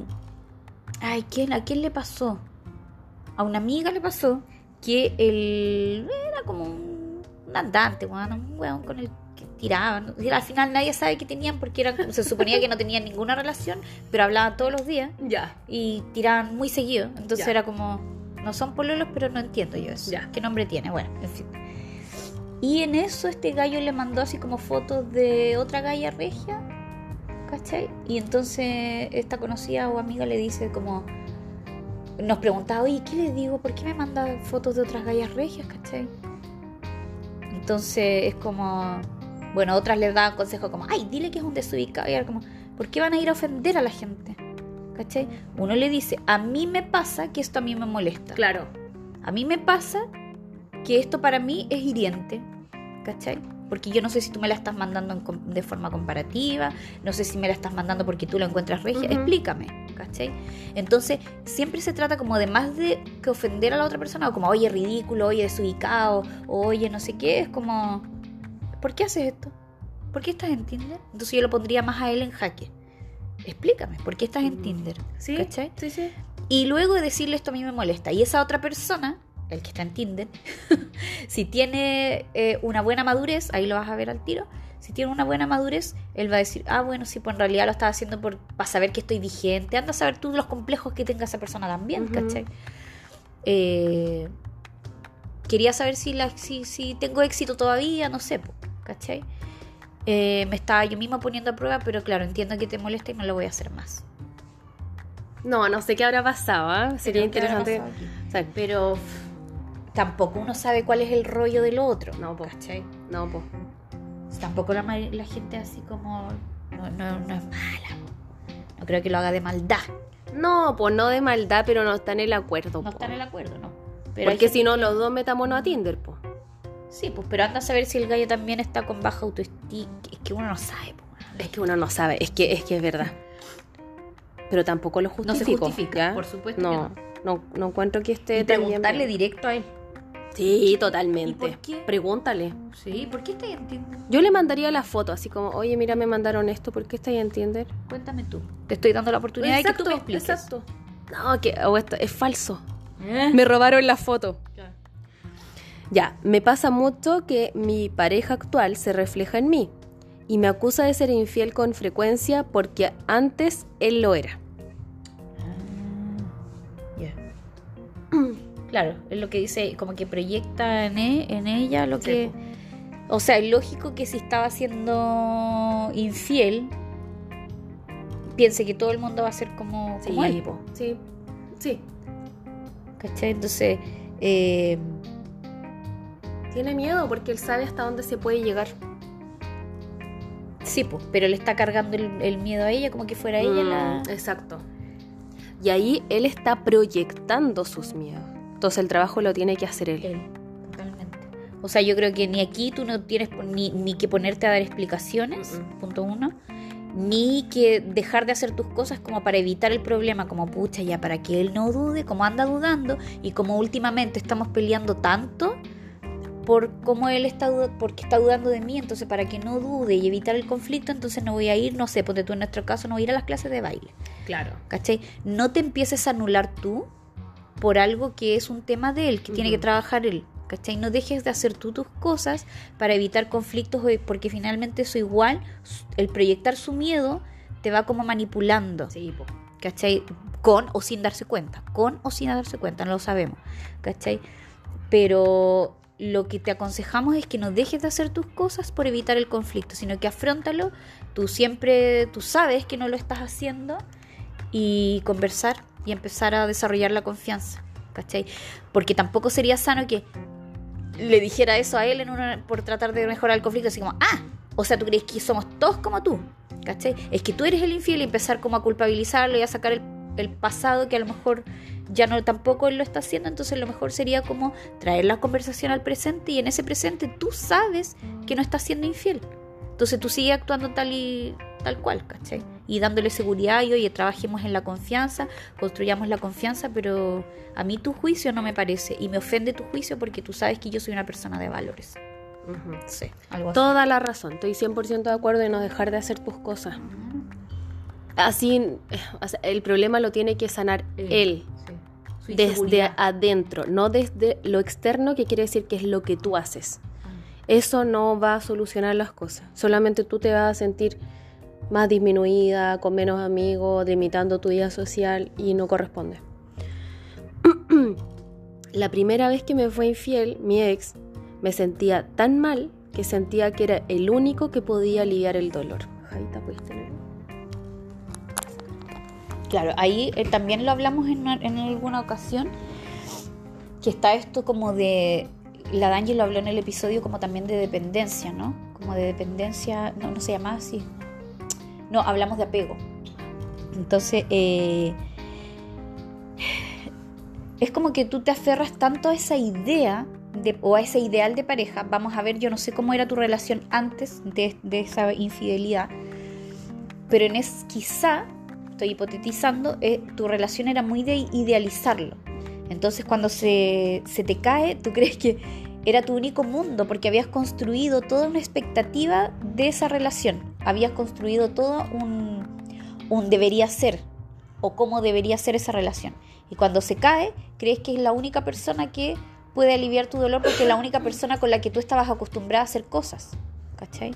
ay, ¿quién, ¿a quién le pasó? A una amiga le pasó que él era como un, andante, un weón con el tiraban. Y al final nadie sabe qué tenían porque era, se suponía que no tenían ninguna relación, pero hablaban todos los días Ya. y tiraban muy seguido. Entonces Ya. era como, no son pololos, pero no entiendo yo eso. Ya. ¿Qué nombre tiene? Bueno, en fin. Y en eso este gallo le mandó así como fotos de otra galla regia, ¿cachai? Y entonces esta conocida o amiga le dice como, nos preguntaba, oye, ¿qué le digo? ¿Por qué me manda fotos de otras gallas regias, cachai? Entonces es como, bueno, otras les daban consejo como, ay, dile que es un desubicado. Y era como, ¿por qué van a ir a ofender a la gente? ¿Cachai? Uno le dice, a mí me pasa que esto a mí me molesta. Claro. A mí me pasa que esto para mí es hiriente, ¿cachai? Porque yo no sé si tú me la estás mandando en de forma comparativa, no sé si me la estás mandando porque tú la encuentras regia, explícame, ¿cachai? Entonces, siempre se trata como de más de que ofender a la otra persona, o como, oye, ridículo, oye, desubicado, oye, no sé qué, es como, ¿por qué haces esto? ¿Por qué estás en Tinder? Entonces yo lo pondría más a él en jaque. Explícame, ¿por qué estás en Mm. Tinder? Sí. ¿Cachai? Sí, sí. Y luego de decirle esto a mí me molesta. Y esa otra persona, el que está en Tinder, si tiene eh, una buena madurez, ahí lo vas a ver al tiro. Si tiene una buena madurez, él va a decir, ah, bueno, sí, pues en realidad lo estaba haciendo por, para saber que estoy vigente. Anda a saber tú los complejos que tenga esa persona también, Ujú. ¿cachai? Eh, quería saber si, la, si, si tengo éxito todavía, no sé, po, ¿cachai? Eh, me estaba yo misma poniendo a prueba, pero claro, entiendo que te molesta y no lo voy a hacer más. No, no sé qué habrá pasado, ¿ah? Sería Pero, ¿qué habrá interesante. pasado Pero tampoco uno sabe cuál es el rollo del otro. No, po. ¿cachai? no, pues. Tampoco la, la gente así como. No, no, no es mala. po. No creo que lo haga de maldad. No, pues no de maldad, pero no está en el acuerdo. No po. está en el acuerdo, ¿no? Pero Porque si no, los dos metámonos a Tinder, pues. Sí, pues, pero anda a saber si el gallo también está con baja autoestima. Es que uno no sabe. Es que uno no sabe, es que es que es verdad. Pero tampoco lo No justifico. se justifica, ¿ya? por supuesto No, que no, no encuentro que esté Y bien preguntarle visto. directo a él. Sí, totalmente. ¿Y por qué? Pregúntale. Sí, ¿por qué está en Tinder? Yo le mandaría la foto, así como, oye, mira, me mandaron esto, ¿por qué estáis en Tinder? Cuéntame tú. Te estoy dando la oportunidad de que tú me expliques. exacto. No, que o esto es falso. Eh. Me robaron la foto. Ya, me pasa mucho que mi pareja actual se refleja en mí y me acusa de ser infiel con frecuencia porque antes él lo era. Ah, ya. Claro, es lo que dice, como que proyecta en, e- en ella lo Sí, que... O sea, es lógico que si estaba siendo infiel, piense que todo el mundo va a ser como, como él, po, sí, sí. ¿cachai? Entonces, Eh, Tiene miedo porque él sabe hasta dónde se puede llegar. sí, pues, pero le está cargando el, el miedo a ella como que fuera ella la... Mm, Exacto. Y ahí él está proyectando sus miedos. Entonces el trabajo lo tiene que hacer él. Él, totalmente. O sea, yo creo que ni aquí tú no tienes ni, ni que ponerte a dar explicaciones, punto uno, ni que dejar de hacer tus cosas como para evitar el problema, como pucha, ya para que él no dude, como anda dudando, y como últimamente estamos peleando tanto por cómo él está porque está dudando de mí, entonces para que no dude y evitar el conflicto, entonces no voy a ir, no sé, ponte tú en nuestro caso, no voy a ir a las clases de baile. Claro. ¿cachai? No te empieces a anular tú por algo que es un tema de él, que tiene que trabajar él, ¿cachai? No dejes de hacer tú tus cosas para evitar conflictos, o- porque finalmente eso igual, el proyectar su miedo te va como manipulando, Sí, po. ¿cachai? Con o sin darse cuenta, con o sin darse cuenta, no lo sabemos, ¿cachai? Pero lo que te aconsejamos es que no dejes de hacer tus cosas por evitar el conflicto, sino que afrontalo, tú siempre, tú sabes que no lo estás haciendo y conversar y empezar a desarrollar la confianza, ¿cachai? Porque tampoco sería sano que le dijera eso a él en una- por tratar de mejorar el conflicto, así como, ah, o sea, tú crees que somos todos como tú, ¿cachai? Es que tú eres el infiel y empezar como a culpabilizarlo y a sacar el, el pasado que a lo mejor ya no tampoco él lo está haciendo, entonces lo mejor sería como traer la conversación al presente y en ese presente tú sabes que no estás siendo infiel. Entonces tú sigues actuando tal y tal cual, ¿cachai? Y dándole seguridad y oye, trabajemos en la confianza, construyamos la confianza, pero a mí tu juicio no me parece y me ofende tu juicio porque tú sabes que yo soy una persona de valores. Ujú. Sí, algo así. Toda la razón. Estoy 100% de acuerdo en no dejar de hacer tus cosas. Así, o sea, el problema lo tiene que sanar él. Desde adentro, no desde lo externo, que quiere decir que es lo que tú haces. Eso no va a solucionar las cosas. Solamente tú te vas a sentir más disminuida, con menos amigos, limitando tu vida social y no corresponde. La primera vez que me fue infiel, mi ex, me sentía tan mal que sentía que era el único que podía aliviar el dolor. ¿puedes tener? Claro, ahí eh, también lo hablamos en, en alguna ocasión, que está esto como de, la Dani lo habló en el episodio como también de dependencia, ¿no? Como de dependencia, no, se llama así. No, hablamos de apego. Entonces, eh, es como que tú te aferras tanto a esa idea de- o a ese ideal de pareja. Vamos a ver, yo no sé cómo era tu relación antes de, de esa infidelidad, pero en es quizá, estoy hipotetizando, eh, tu relación era muy de idealizarlo. Entonces cuando se, se te cae, tú crees que era tu único mundo porque habías construido toda una expectativa de esa relación. Habías construido todo un, un debería ser o cómo debería ser esa relación. Y cuando se cae, crees que es la única persona que puede aliviar tu dolor porque es la única persona con la que tú estabas acostumbrada a hacer cosas. ¿Cachai?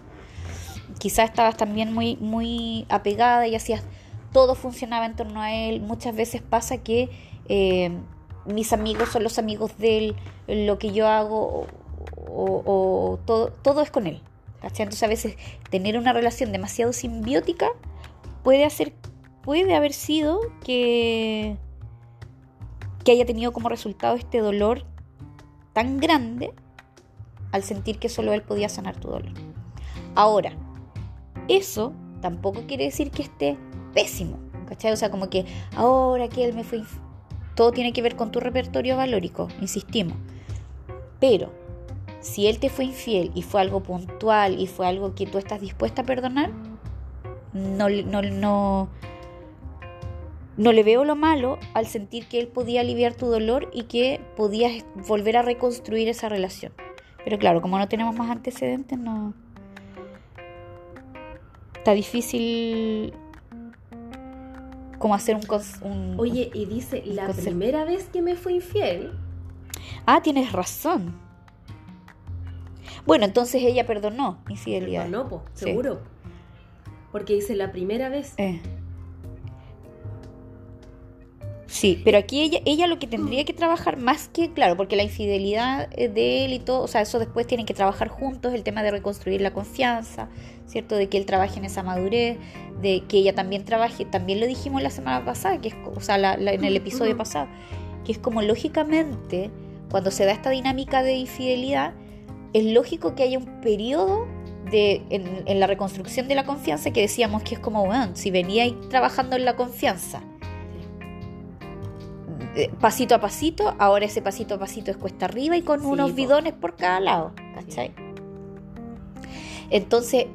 Quizás estabas también muy, muy apegada y hacías todo funcionaba en torno a él. Muchas veces pasa que eh, mis amigos son los amigos de él, lo que yo hago o, todo, todo es con él. Entonces a veces tener una relación demasiado simbiótica puede hacer, puede haber sido que, que haya tenido como resultado este dolor tan grande al sentir que solo él podía sanar tu dolor. Ahora, eso tampoco quiere decir que esté pésimo, ¿cachai? O sea, como que ahora que él me fue... Todo tiene que ver con tu repertorio valórico, insistimos. Pero, si él te fue infiel y fue algo puntual y fue algo que tú estás dispuesta a perdonar, no, no, no, no le veo lo malo al sentir que él podía aliviar tu dolor y que podías volver a reconstruir esa relación. Pero claro, como no tenemos más antecedentes, no... Está difícil como hacer un... un- Oye, y dice, la primera vez que me fue infiel, Ah, tienes razón. Bueno, entonces ella perdonó infidelidad. no, po, Sí. seguro. Porque dice la primera vez. Eh. Sí, pero aquí ella, ella lo que tendría que trabajar más que, claro, porque la infidelidad eh, de él y todo, o sea, eso después tienen que trabajar juntos, el tema de reconstruir la confianza, ¿cierto? De que él trabaje en esa madurez, de que ella también trabaje, también lo dijimos la semana pasada, que es, o sea, la- la- en el episodio pasado, que es como lógicamente cuando se da esta dinámica de infidelidad, es lógico que haya un periodo de, en, la reconstrucción de la confianza que decíamos que es como, bueno, si veníais trabajando en la confianza, eh, pasito a pasito, ahora ese pasito a pasito es cuesta arriba y con unos bidones por cada lado, ¿cachai? Entonces,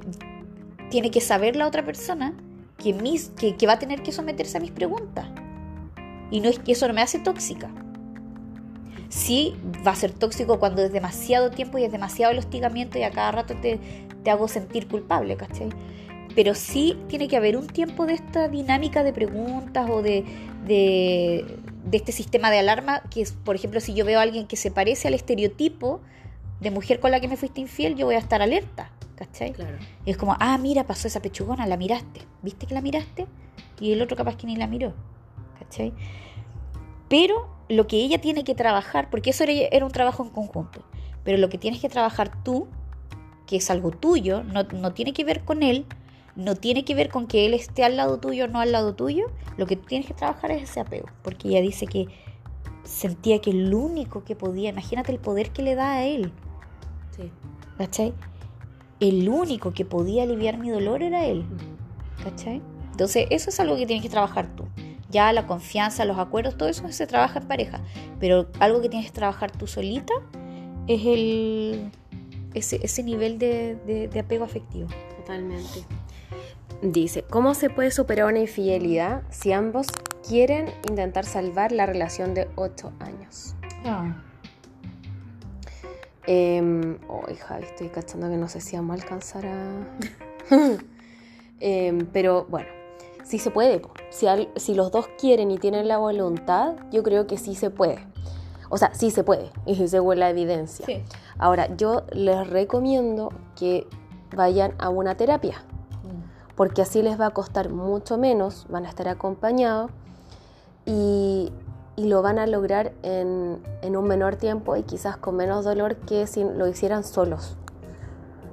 tiene que saber la otra persona que, mis, que, va a tener que someterse a mis preguntas. Y no es que eso no me hace tóxica sí va a ser tóxico cuando es demasiado tiempo y es demasiado el hostigamiento y a cada rato te, hago sentir culpable, ¿cachai? Pero sí tiene que haber un tiempo de esta dinámica de preguntas o de, de, este sistema de alarma, que por ejemplo, si yo veo a alguien que se parece al estereotipo de mujer con la que me fuiste infiel, yo voy a estar alerta, ¿cachai? Y es como, ah, mira, pasó esa pechugona, la miraste, ¿viste que la miraste? Y el otro capaz que ni la miró, ¿cachai? Pero lo que ella tiene que trabajar, porque eso era, un trabajo en conjunto, pero lo que tienes que trabajar tú, que es algo tuyo, no, tiene que ver con él, no tiene que ver con que él esté al lado tuyo o no al lado tuyo, lo que tienes que trabajar es ese apego, porque ella dice que sentía que el único que podía, imagínate el poder que le da a él. Sí. ¿Cachai? El único que podía aliviar mi dolor era él. ¿Cachai? Entonces, eso es algo que tienes que trabajar tú ya la confianza, los acuerdos, todo eso se trabaja en pareja. Pero algo que tienes que trabajar tú solita es el, ese, nivel de, apego afectivo. Totalmente. Dice, ¿cómo se puede superar una infidelidad si ambos quieren intentar salvar la relación de 8 años? Ah. Oh, hija, estoy cachando que no sé si vamos a alcanzar a... Em, pero bueno, sí se puede. Si, si los dos quieren y tienen la voluntad, yo creo que sí se puede. O sea, sí se puede, según la evidencia. Ahora, yo les recomiendo que vayan a una terapia, mm. porque así les va a costar mucho menos, van a estar acompañados y, y lo van a lograr en, en, un menor tiempo y quizás con menos dolor que si lo hicieran solos,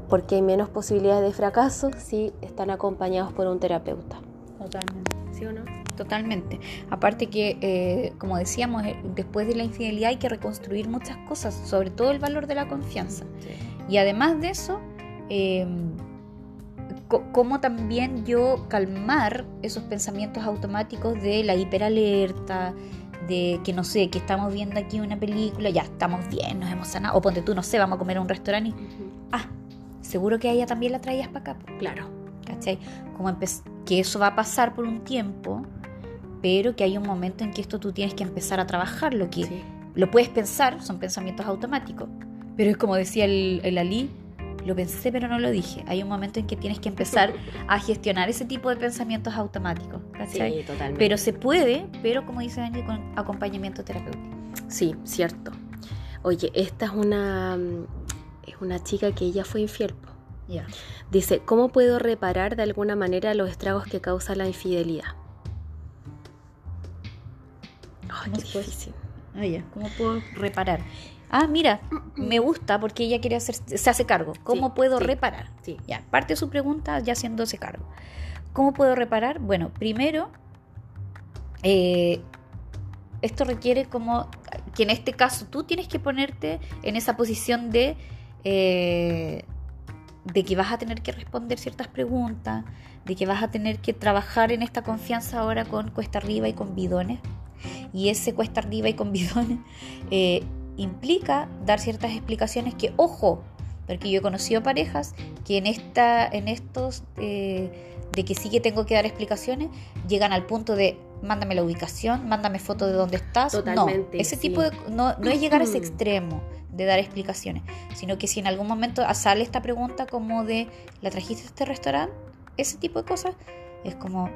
porque hay menos posibilidades de fracaso si están acompañados por un terapeuta. Totalmente. ¿Sí o no? Totalmente. Aparte que, eh, como decíamos, eh, después de la infidelidad hay que reconstruir muchas cosas, sobre todo el valor de la confianza. Y además de eso, eh, cómo también yo calmar esos pensamientos automáticos de la hiperalerta, de que no sé, que estamos viendo aquí una película, ya estamos bien, nos hemos sanado, o ponte tú, no sé, vamos a comer a un restaurante y, ah, seguro que a ella también la traías para acá. Claro. ¿cachai? Como que eso va a pasar por un tiempo, pero que hay un momento en que esto tú tienes que empezar a trabajarlo, que lo puedes pensar, son pensamientos automáticos, pero es como decía el, el Ali, lo pensé pero no lo dije. Hay un momento en que tienes que empezar a gestionar ese tipo de pensamientos automáticos. ¿cachai? Sí, totalmente. Pero se puede, pero como dice Angie, con acompañamiento terapéutico. Sí, cierto. Oye, esta es una, es una chica que ella fue infiel. Dice, ¿cómo puedo reparar de alguna manera los estragos que causa la infidelidad? Ay, qué difícil. ¿Cómo puedo reparar? Ah, mira, me gusta porque ella quiere hacer, se hace cargo. ¿Cómo puedo reparar? Sí. Ya, parte de su pregunta ya haciéndose cargo. ¿Cómo puedo reparar? Bueno, primero, eh, esto requiere como que en este caso tú tienes que ponerte en esa posición de eh, de que vas a tener que responder ciertas preguntas, de que vas a tener que trabajar en esta confianza ahora con cuesta arriba y con bidones. Y ese cuesta arriba y con bidones eh, implica dar ciertas explicaciones que, ojo, porque yo he conocido parejas que en, esta, en estos eh, de que sí que tengo que dar explicaciones, llegan al punto de mándame la ubicación, mándame foto de dónde estás. Totalmente. No, ese tipo de. No, no es llegar a ese extremo de dar explicaciones, sino que si en algún momento sale esta pregunta como de ¿la trajiste a este restaurante? Ese tipo de cosas, es como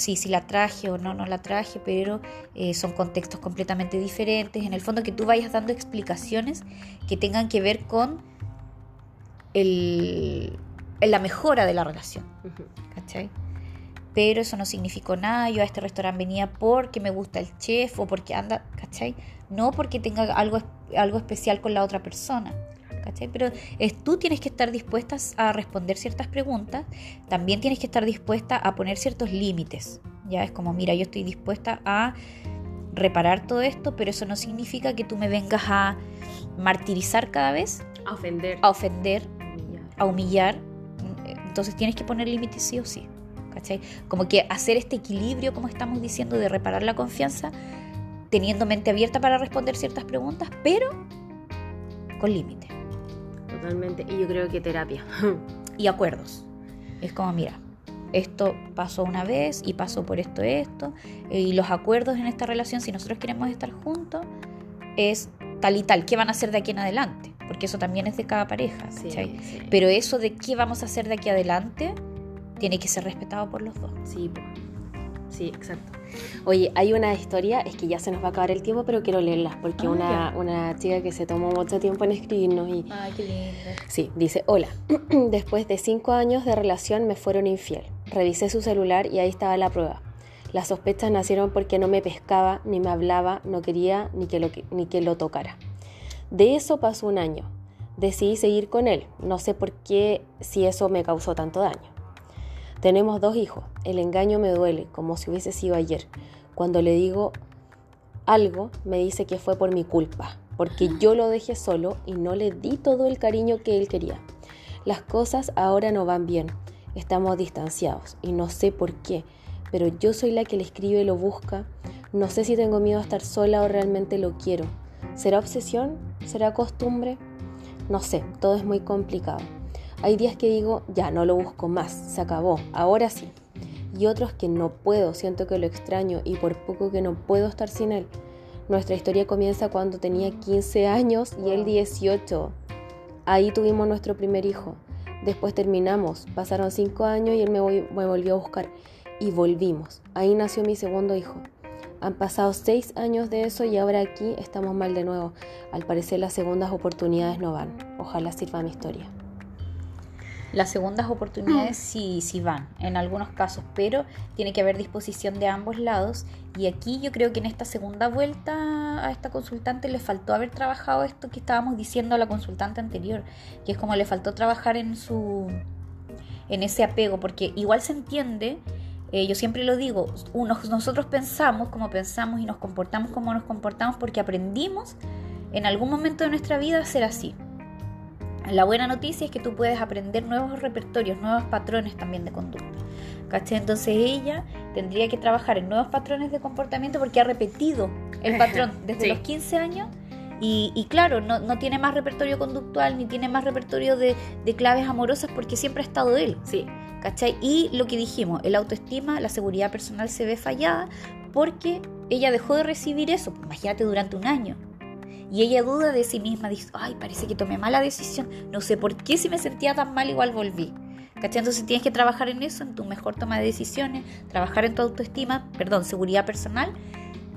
sí, si la traje o no, no la traje, pero eh, son contextos completamente diferentes. En el fondo que tú vayas dando explicaciones que tengan que ver con el, la mejora de la relación. ¿Cachai? Pero eso no significó nada. Yo a este restaurante venía porque me gusta el chef o porque anda, ¿cachai? No porque tenga algo, algo especial con la otra persona. ¿Cachai? Pero es, tú tienes que estar dispuesta a responder ciertas preguntas. También tienes que estar dispuesta a poner ciertos límites. Ya es como, mira, yo estoy dispuesta a reparar todo esto, pero eso no significa que tú me vengas a martirizar cada vez, A ofender. a ofender, a humillar. Entonces tienes que poner límites sí o sí. ¿cachai? Como que hacer este equilibrio, como estamos diciendo, de reparar la confianza, teniendo mente abierta para responder ciertas preguntas, pero con límite Totalmente. Y yo creo que terapia. y acuerdos. Es como, mira, esto pasó una vez y pasó por esto, esto, y los acuerdos en esta relación, si nosotros queremos estar juntos, es tal y tal, ¿qué van a hacer de aquí en adelante? Porque eso también es de cada pareja, Sí. Pero eso de qué vamos a hacer de aquí adelante tiene que ser respetado por los dos. Sí, sí, exacto. Oye, hay una historia, es que ya se nos va a acabar el tiempo, pero quiero leerla, porque Ah, una, una chica que se tomó mucho tiempo en escribirnos y... Ay, qué lindo. Sí, dice, hola, después de cinco años de relación me fueron infiel. Revisé su celular y ahí estaba la prueba. Las sospechas nacieron porque no me pescaba, ni me hablaba, no quería ni que lo, ni que lo tocara. De eso pasó un año. Decidí seguir con él. No sé por qué si eso me causó tanto daño. Tenemos dos hijos. El engaño me duele, como si hubiese sido ayer. Cuando le digo algo, me dice que fue por mi culpa, porque yo lo dejé solo y no le di todo el cariño que él quería. Las cosas ahora no van bien. Estamos distanciados y no sé por qué, pero yo soy la que le escribe y lo busca. No sé si tengo miedo a estar sola o realmente lo quiero. ¿Será obsesión? ¿Será costumbre? No sé, todo es muy complicado. Hay días que digo, ya no lo busco más, se acabó, ahora sí. Y otros que no puedo, siento que lo extraño y por poco que no puedo estar sin él. Nuestra historia comienza cuando tenía 15 años y él 18. Ahí tuvimos nuestro primer hijo. Después terminamos, pasaron 5 años y él me, voy- me volvió a buscar. Y volvimos. Ahí nació mi segundo hijo. Han pasado 6 años de eso y ahora aquí estamos mal de nuevo. Al parecer las segundas oportunidades no van. Ojalá sirva mi historia. Las segundas oportunidades sí, sí van, en algunos casos, pero tiene que haber disposición de ambos lados. Y aquí yo creo que en esta segunda vuelta a esta consultante le faltó haber trabajado esto que estábamos diciendo a la consultante anterior, que es como le faltó trabajar en su en ese apego, porque igual se entiende, eh, yo siempre lo digo, unos- nosotros pensamos como pensamos y nos comportamos como nos comportamos porque aprendimos en algún momento de nuestra vida a ser así. La buena noticia es que tú puedes aprender nuevos repertorios, nuevos patrones también de conducta. ¿Cachai? Entonces ella tendría que trabajar en nuevos patrones de comportamiento porque ha repetido el patrón desde Sí. los 15 años y, y claro, no, no tiene más repertorio conductual ni tiene más repertorio de, de claves amorosas porque siempre ha estado él. Sí, ¿Cachai? Y lo que dijimos, el autoestima, la seguridad personal se ve fallada porque ella dejó de recibir eso, imagínate, durante un año. Y ella duda de sí misma, dice, ay, parece que tomé mala decisión, no sé por qué si me sentía tan mal igual volví. ¿Cachai? Entonces tienes que trabajar en eso, en tu mejor toma de decisiones, trabajar en tu autoestima, perdón, seguridad personal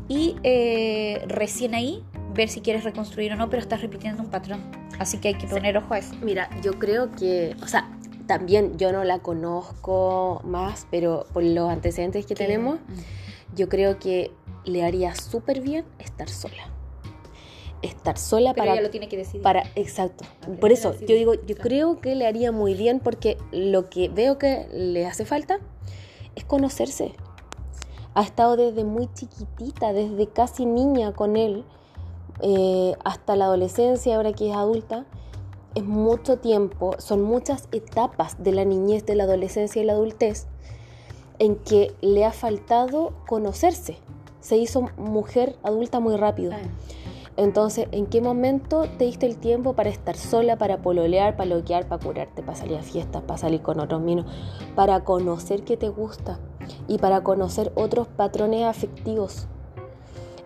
y eh, recién ahí ver si quieres reconstruir o no, pero estás repitiendo un patrón. Así que hay que poner ojo a eso. Mira, yo creo que, o sea, también yo no la conozco más, pero por los antecedentes que tenemos, yo creo que le haría súper bien estar sola. Estar sola Pero para, ella lo tiene que decidir. para, exacto. Aprender Por eso, yo digo, yo creo que le haría muy bien porque lo que veo que le hace falta es conocerse. Ha estado desde muy chiquitita, desde casi niña con él, eh, hasta la adolescencia, ahora que es adulta. Es mucho tiempo, son muchas etapas de la niñez, de la adolescencia y la adultez en que le ha faltado conocerse. Se hizo mujer adulta muy rápido. Ah. Entonces, ¿en qué momento te diste el tiempo para estar sola, para pololear, para loquear, para curarte, para salir a fiestas, para salir con otros minos, para conocer qué te gusta y para conocer otros patrones afectivos?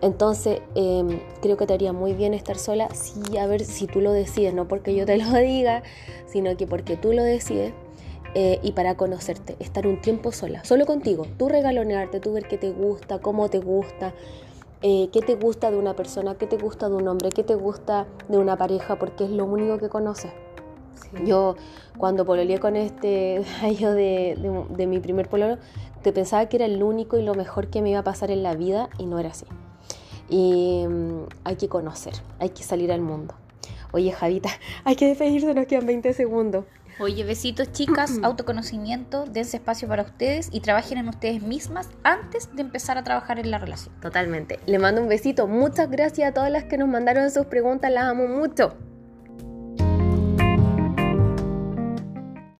Entonces, eh, creo que te haría muy bien estar sola, sí, a ver si tú lo decides, no porque yo te lo diga, sino que porque tú lo decides. eh, y para conocerte, estar un tiempo sola, solo contigo, tú regalonearte, tú ver qué te gusta, cómo te gusta, eh, qué te gusta de una persona, qué te gusta de un hombre, qué te gusta de una pareja, porque es lo único que conoces. Yo cuando pololeé con este gallo de, de- de mi primer pololo, te pensaba que era el único y lo mejor que me iba a pasar en la vida y no era así. Y mm, hay que conocer, hay que salir al mundo. Oye, Javita, hay que despedirse, nos quedan 20 segundos. Oye, besitos chicas, autoconocimiento, dense espacio para ustedes y trabajen en ustedes mismas antes de empezar a trabajar en la relación. Totalmente. Le mando un besito. Muchas gracias a todas las que nos mandaron sus preguntas. Las amo mucho.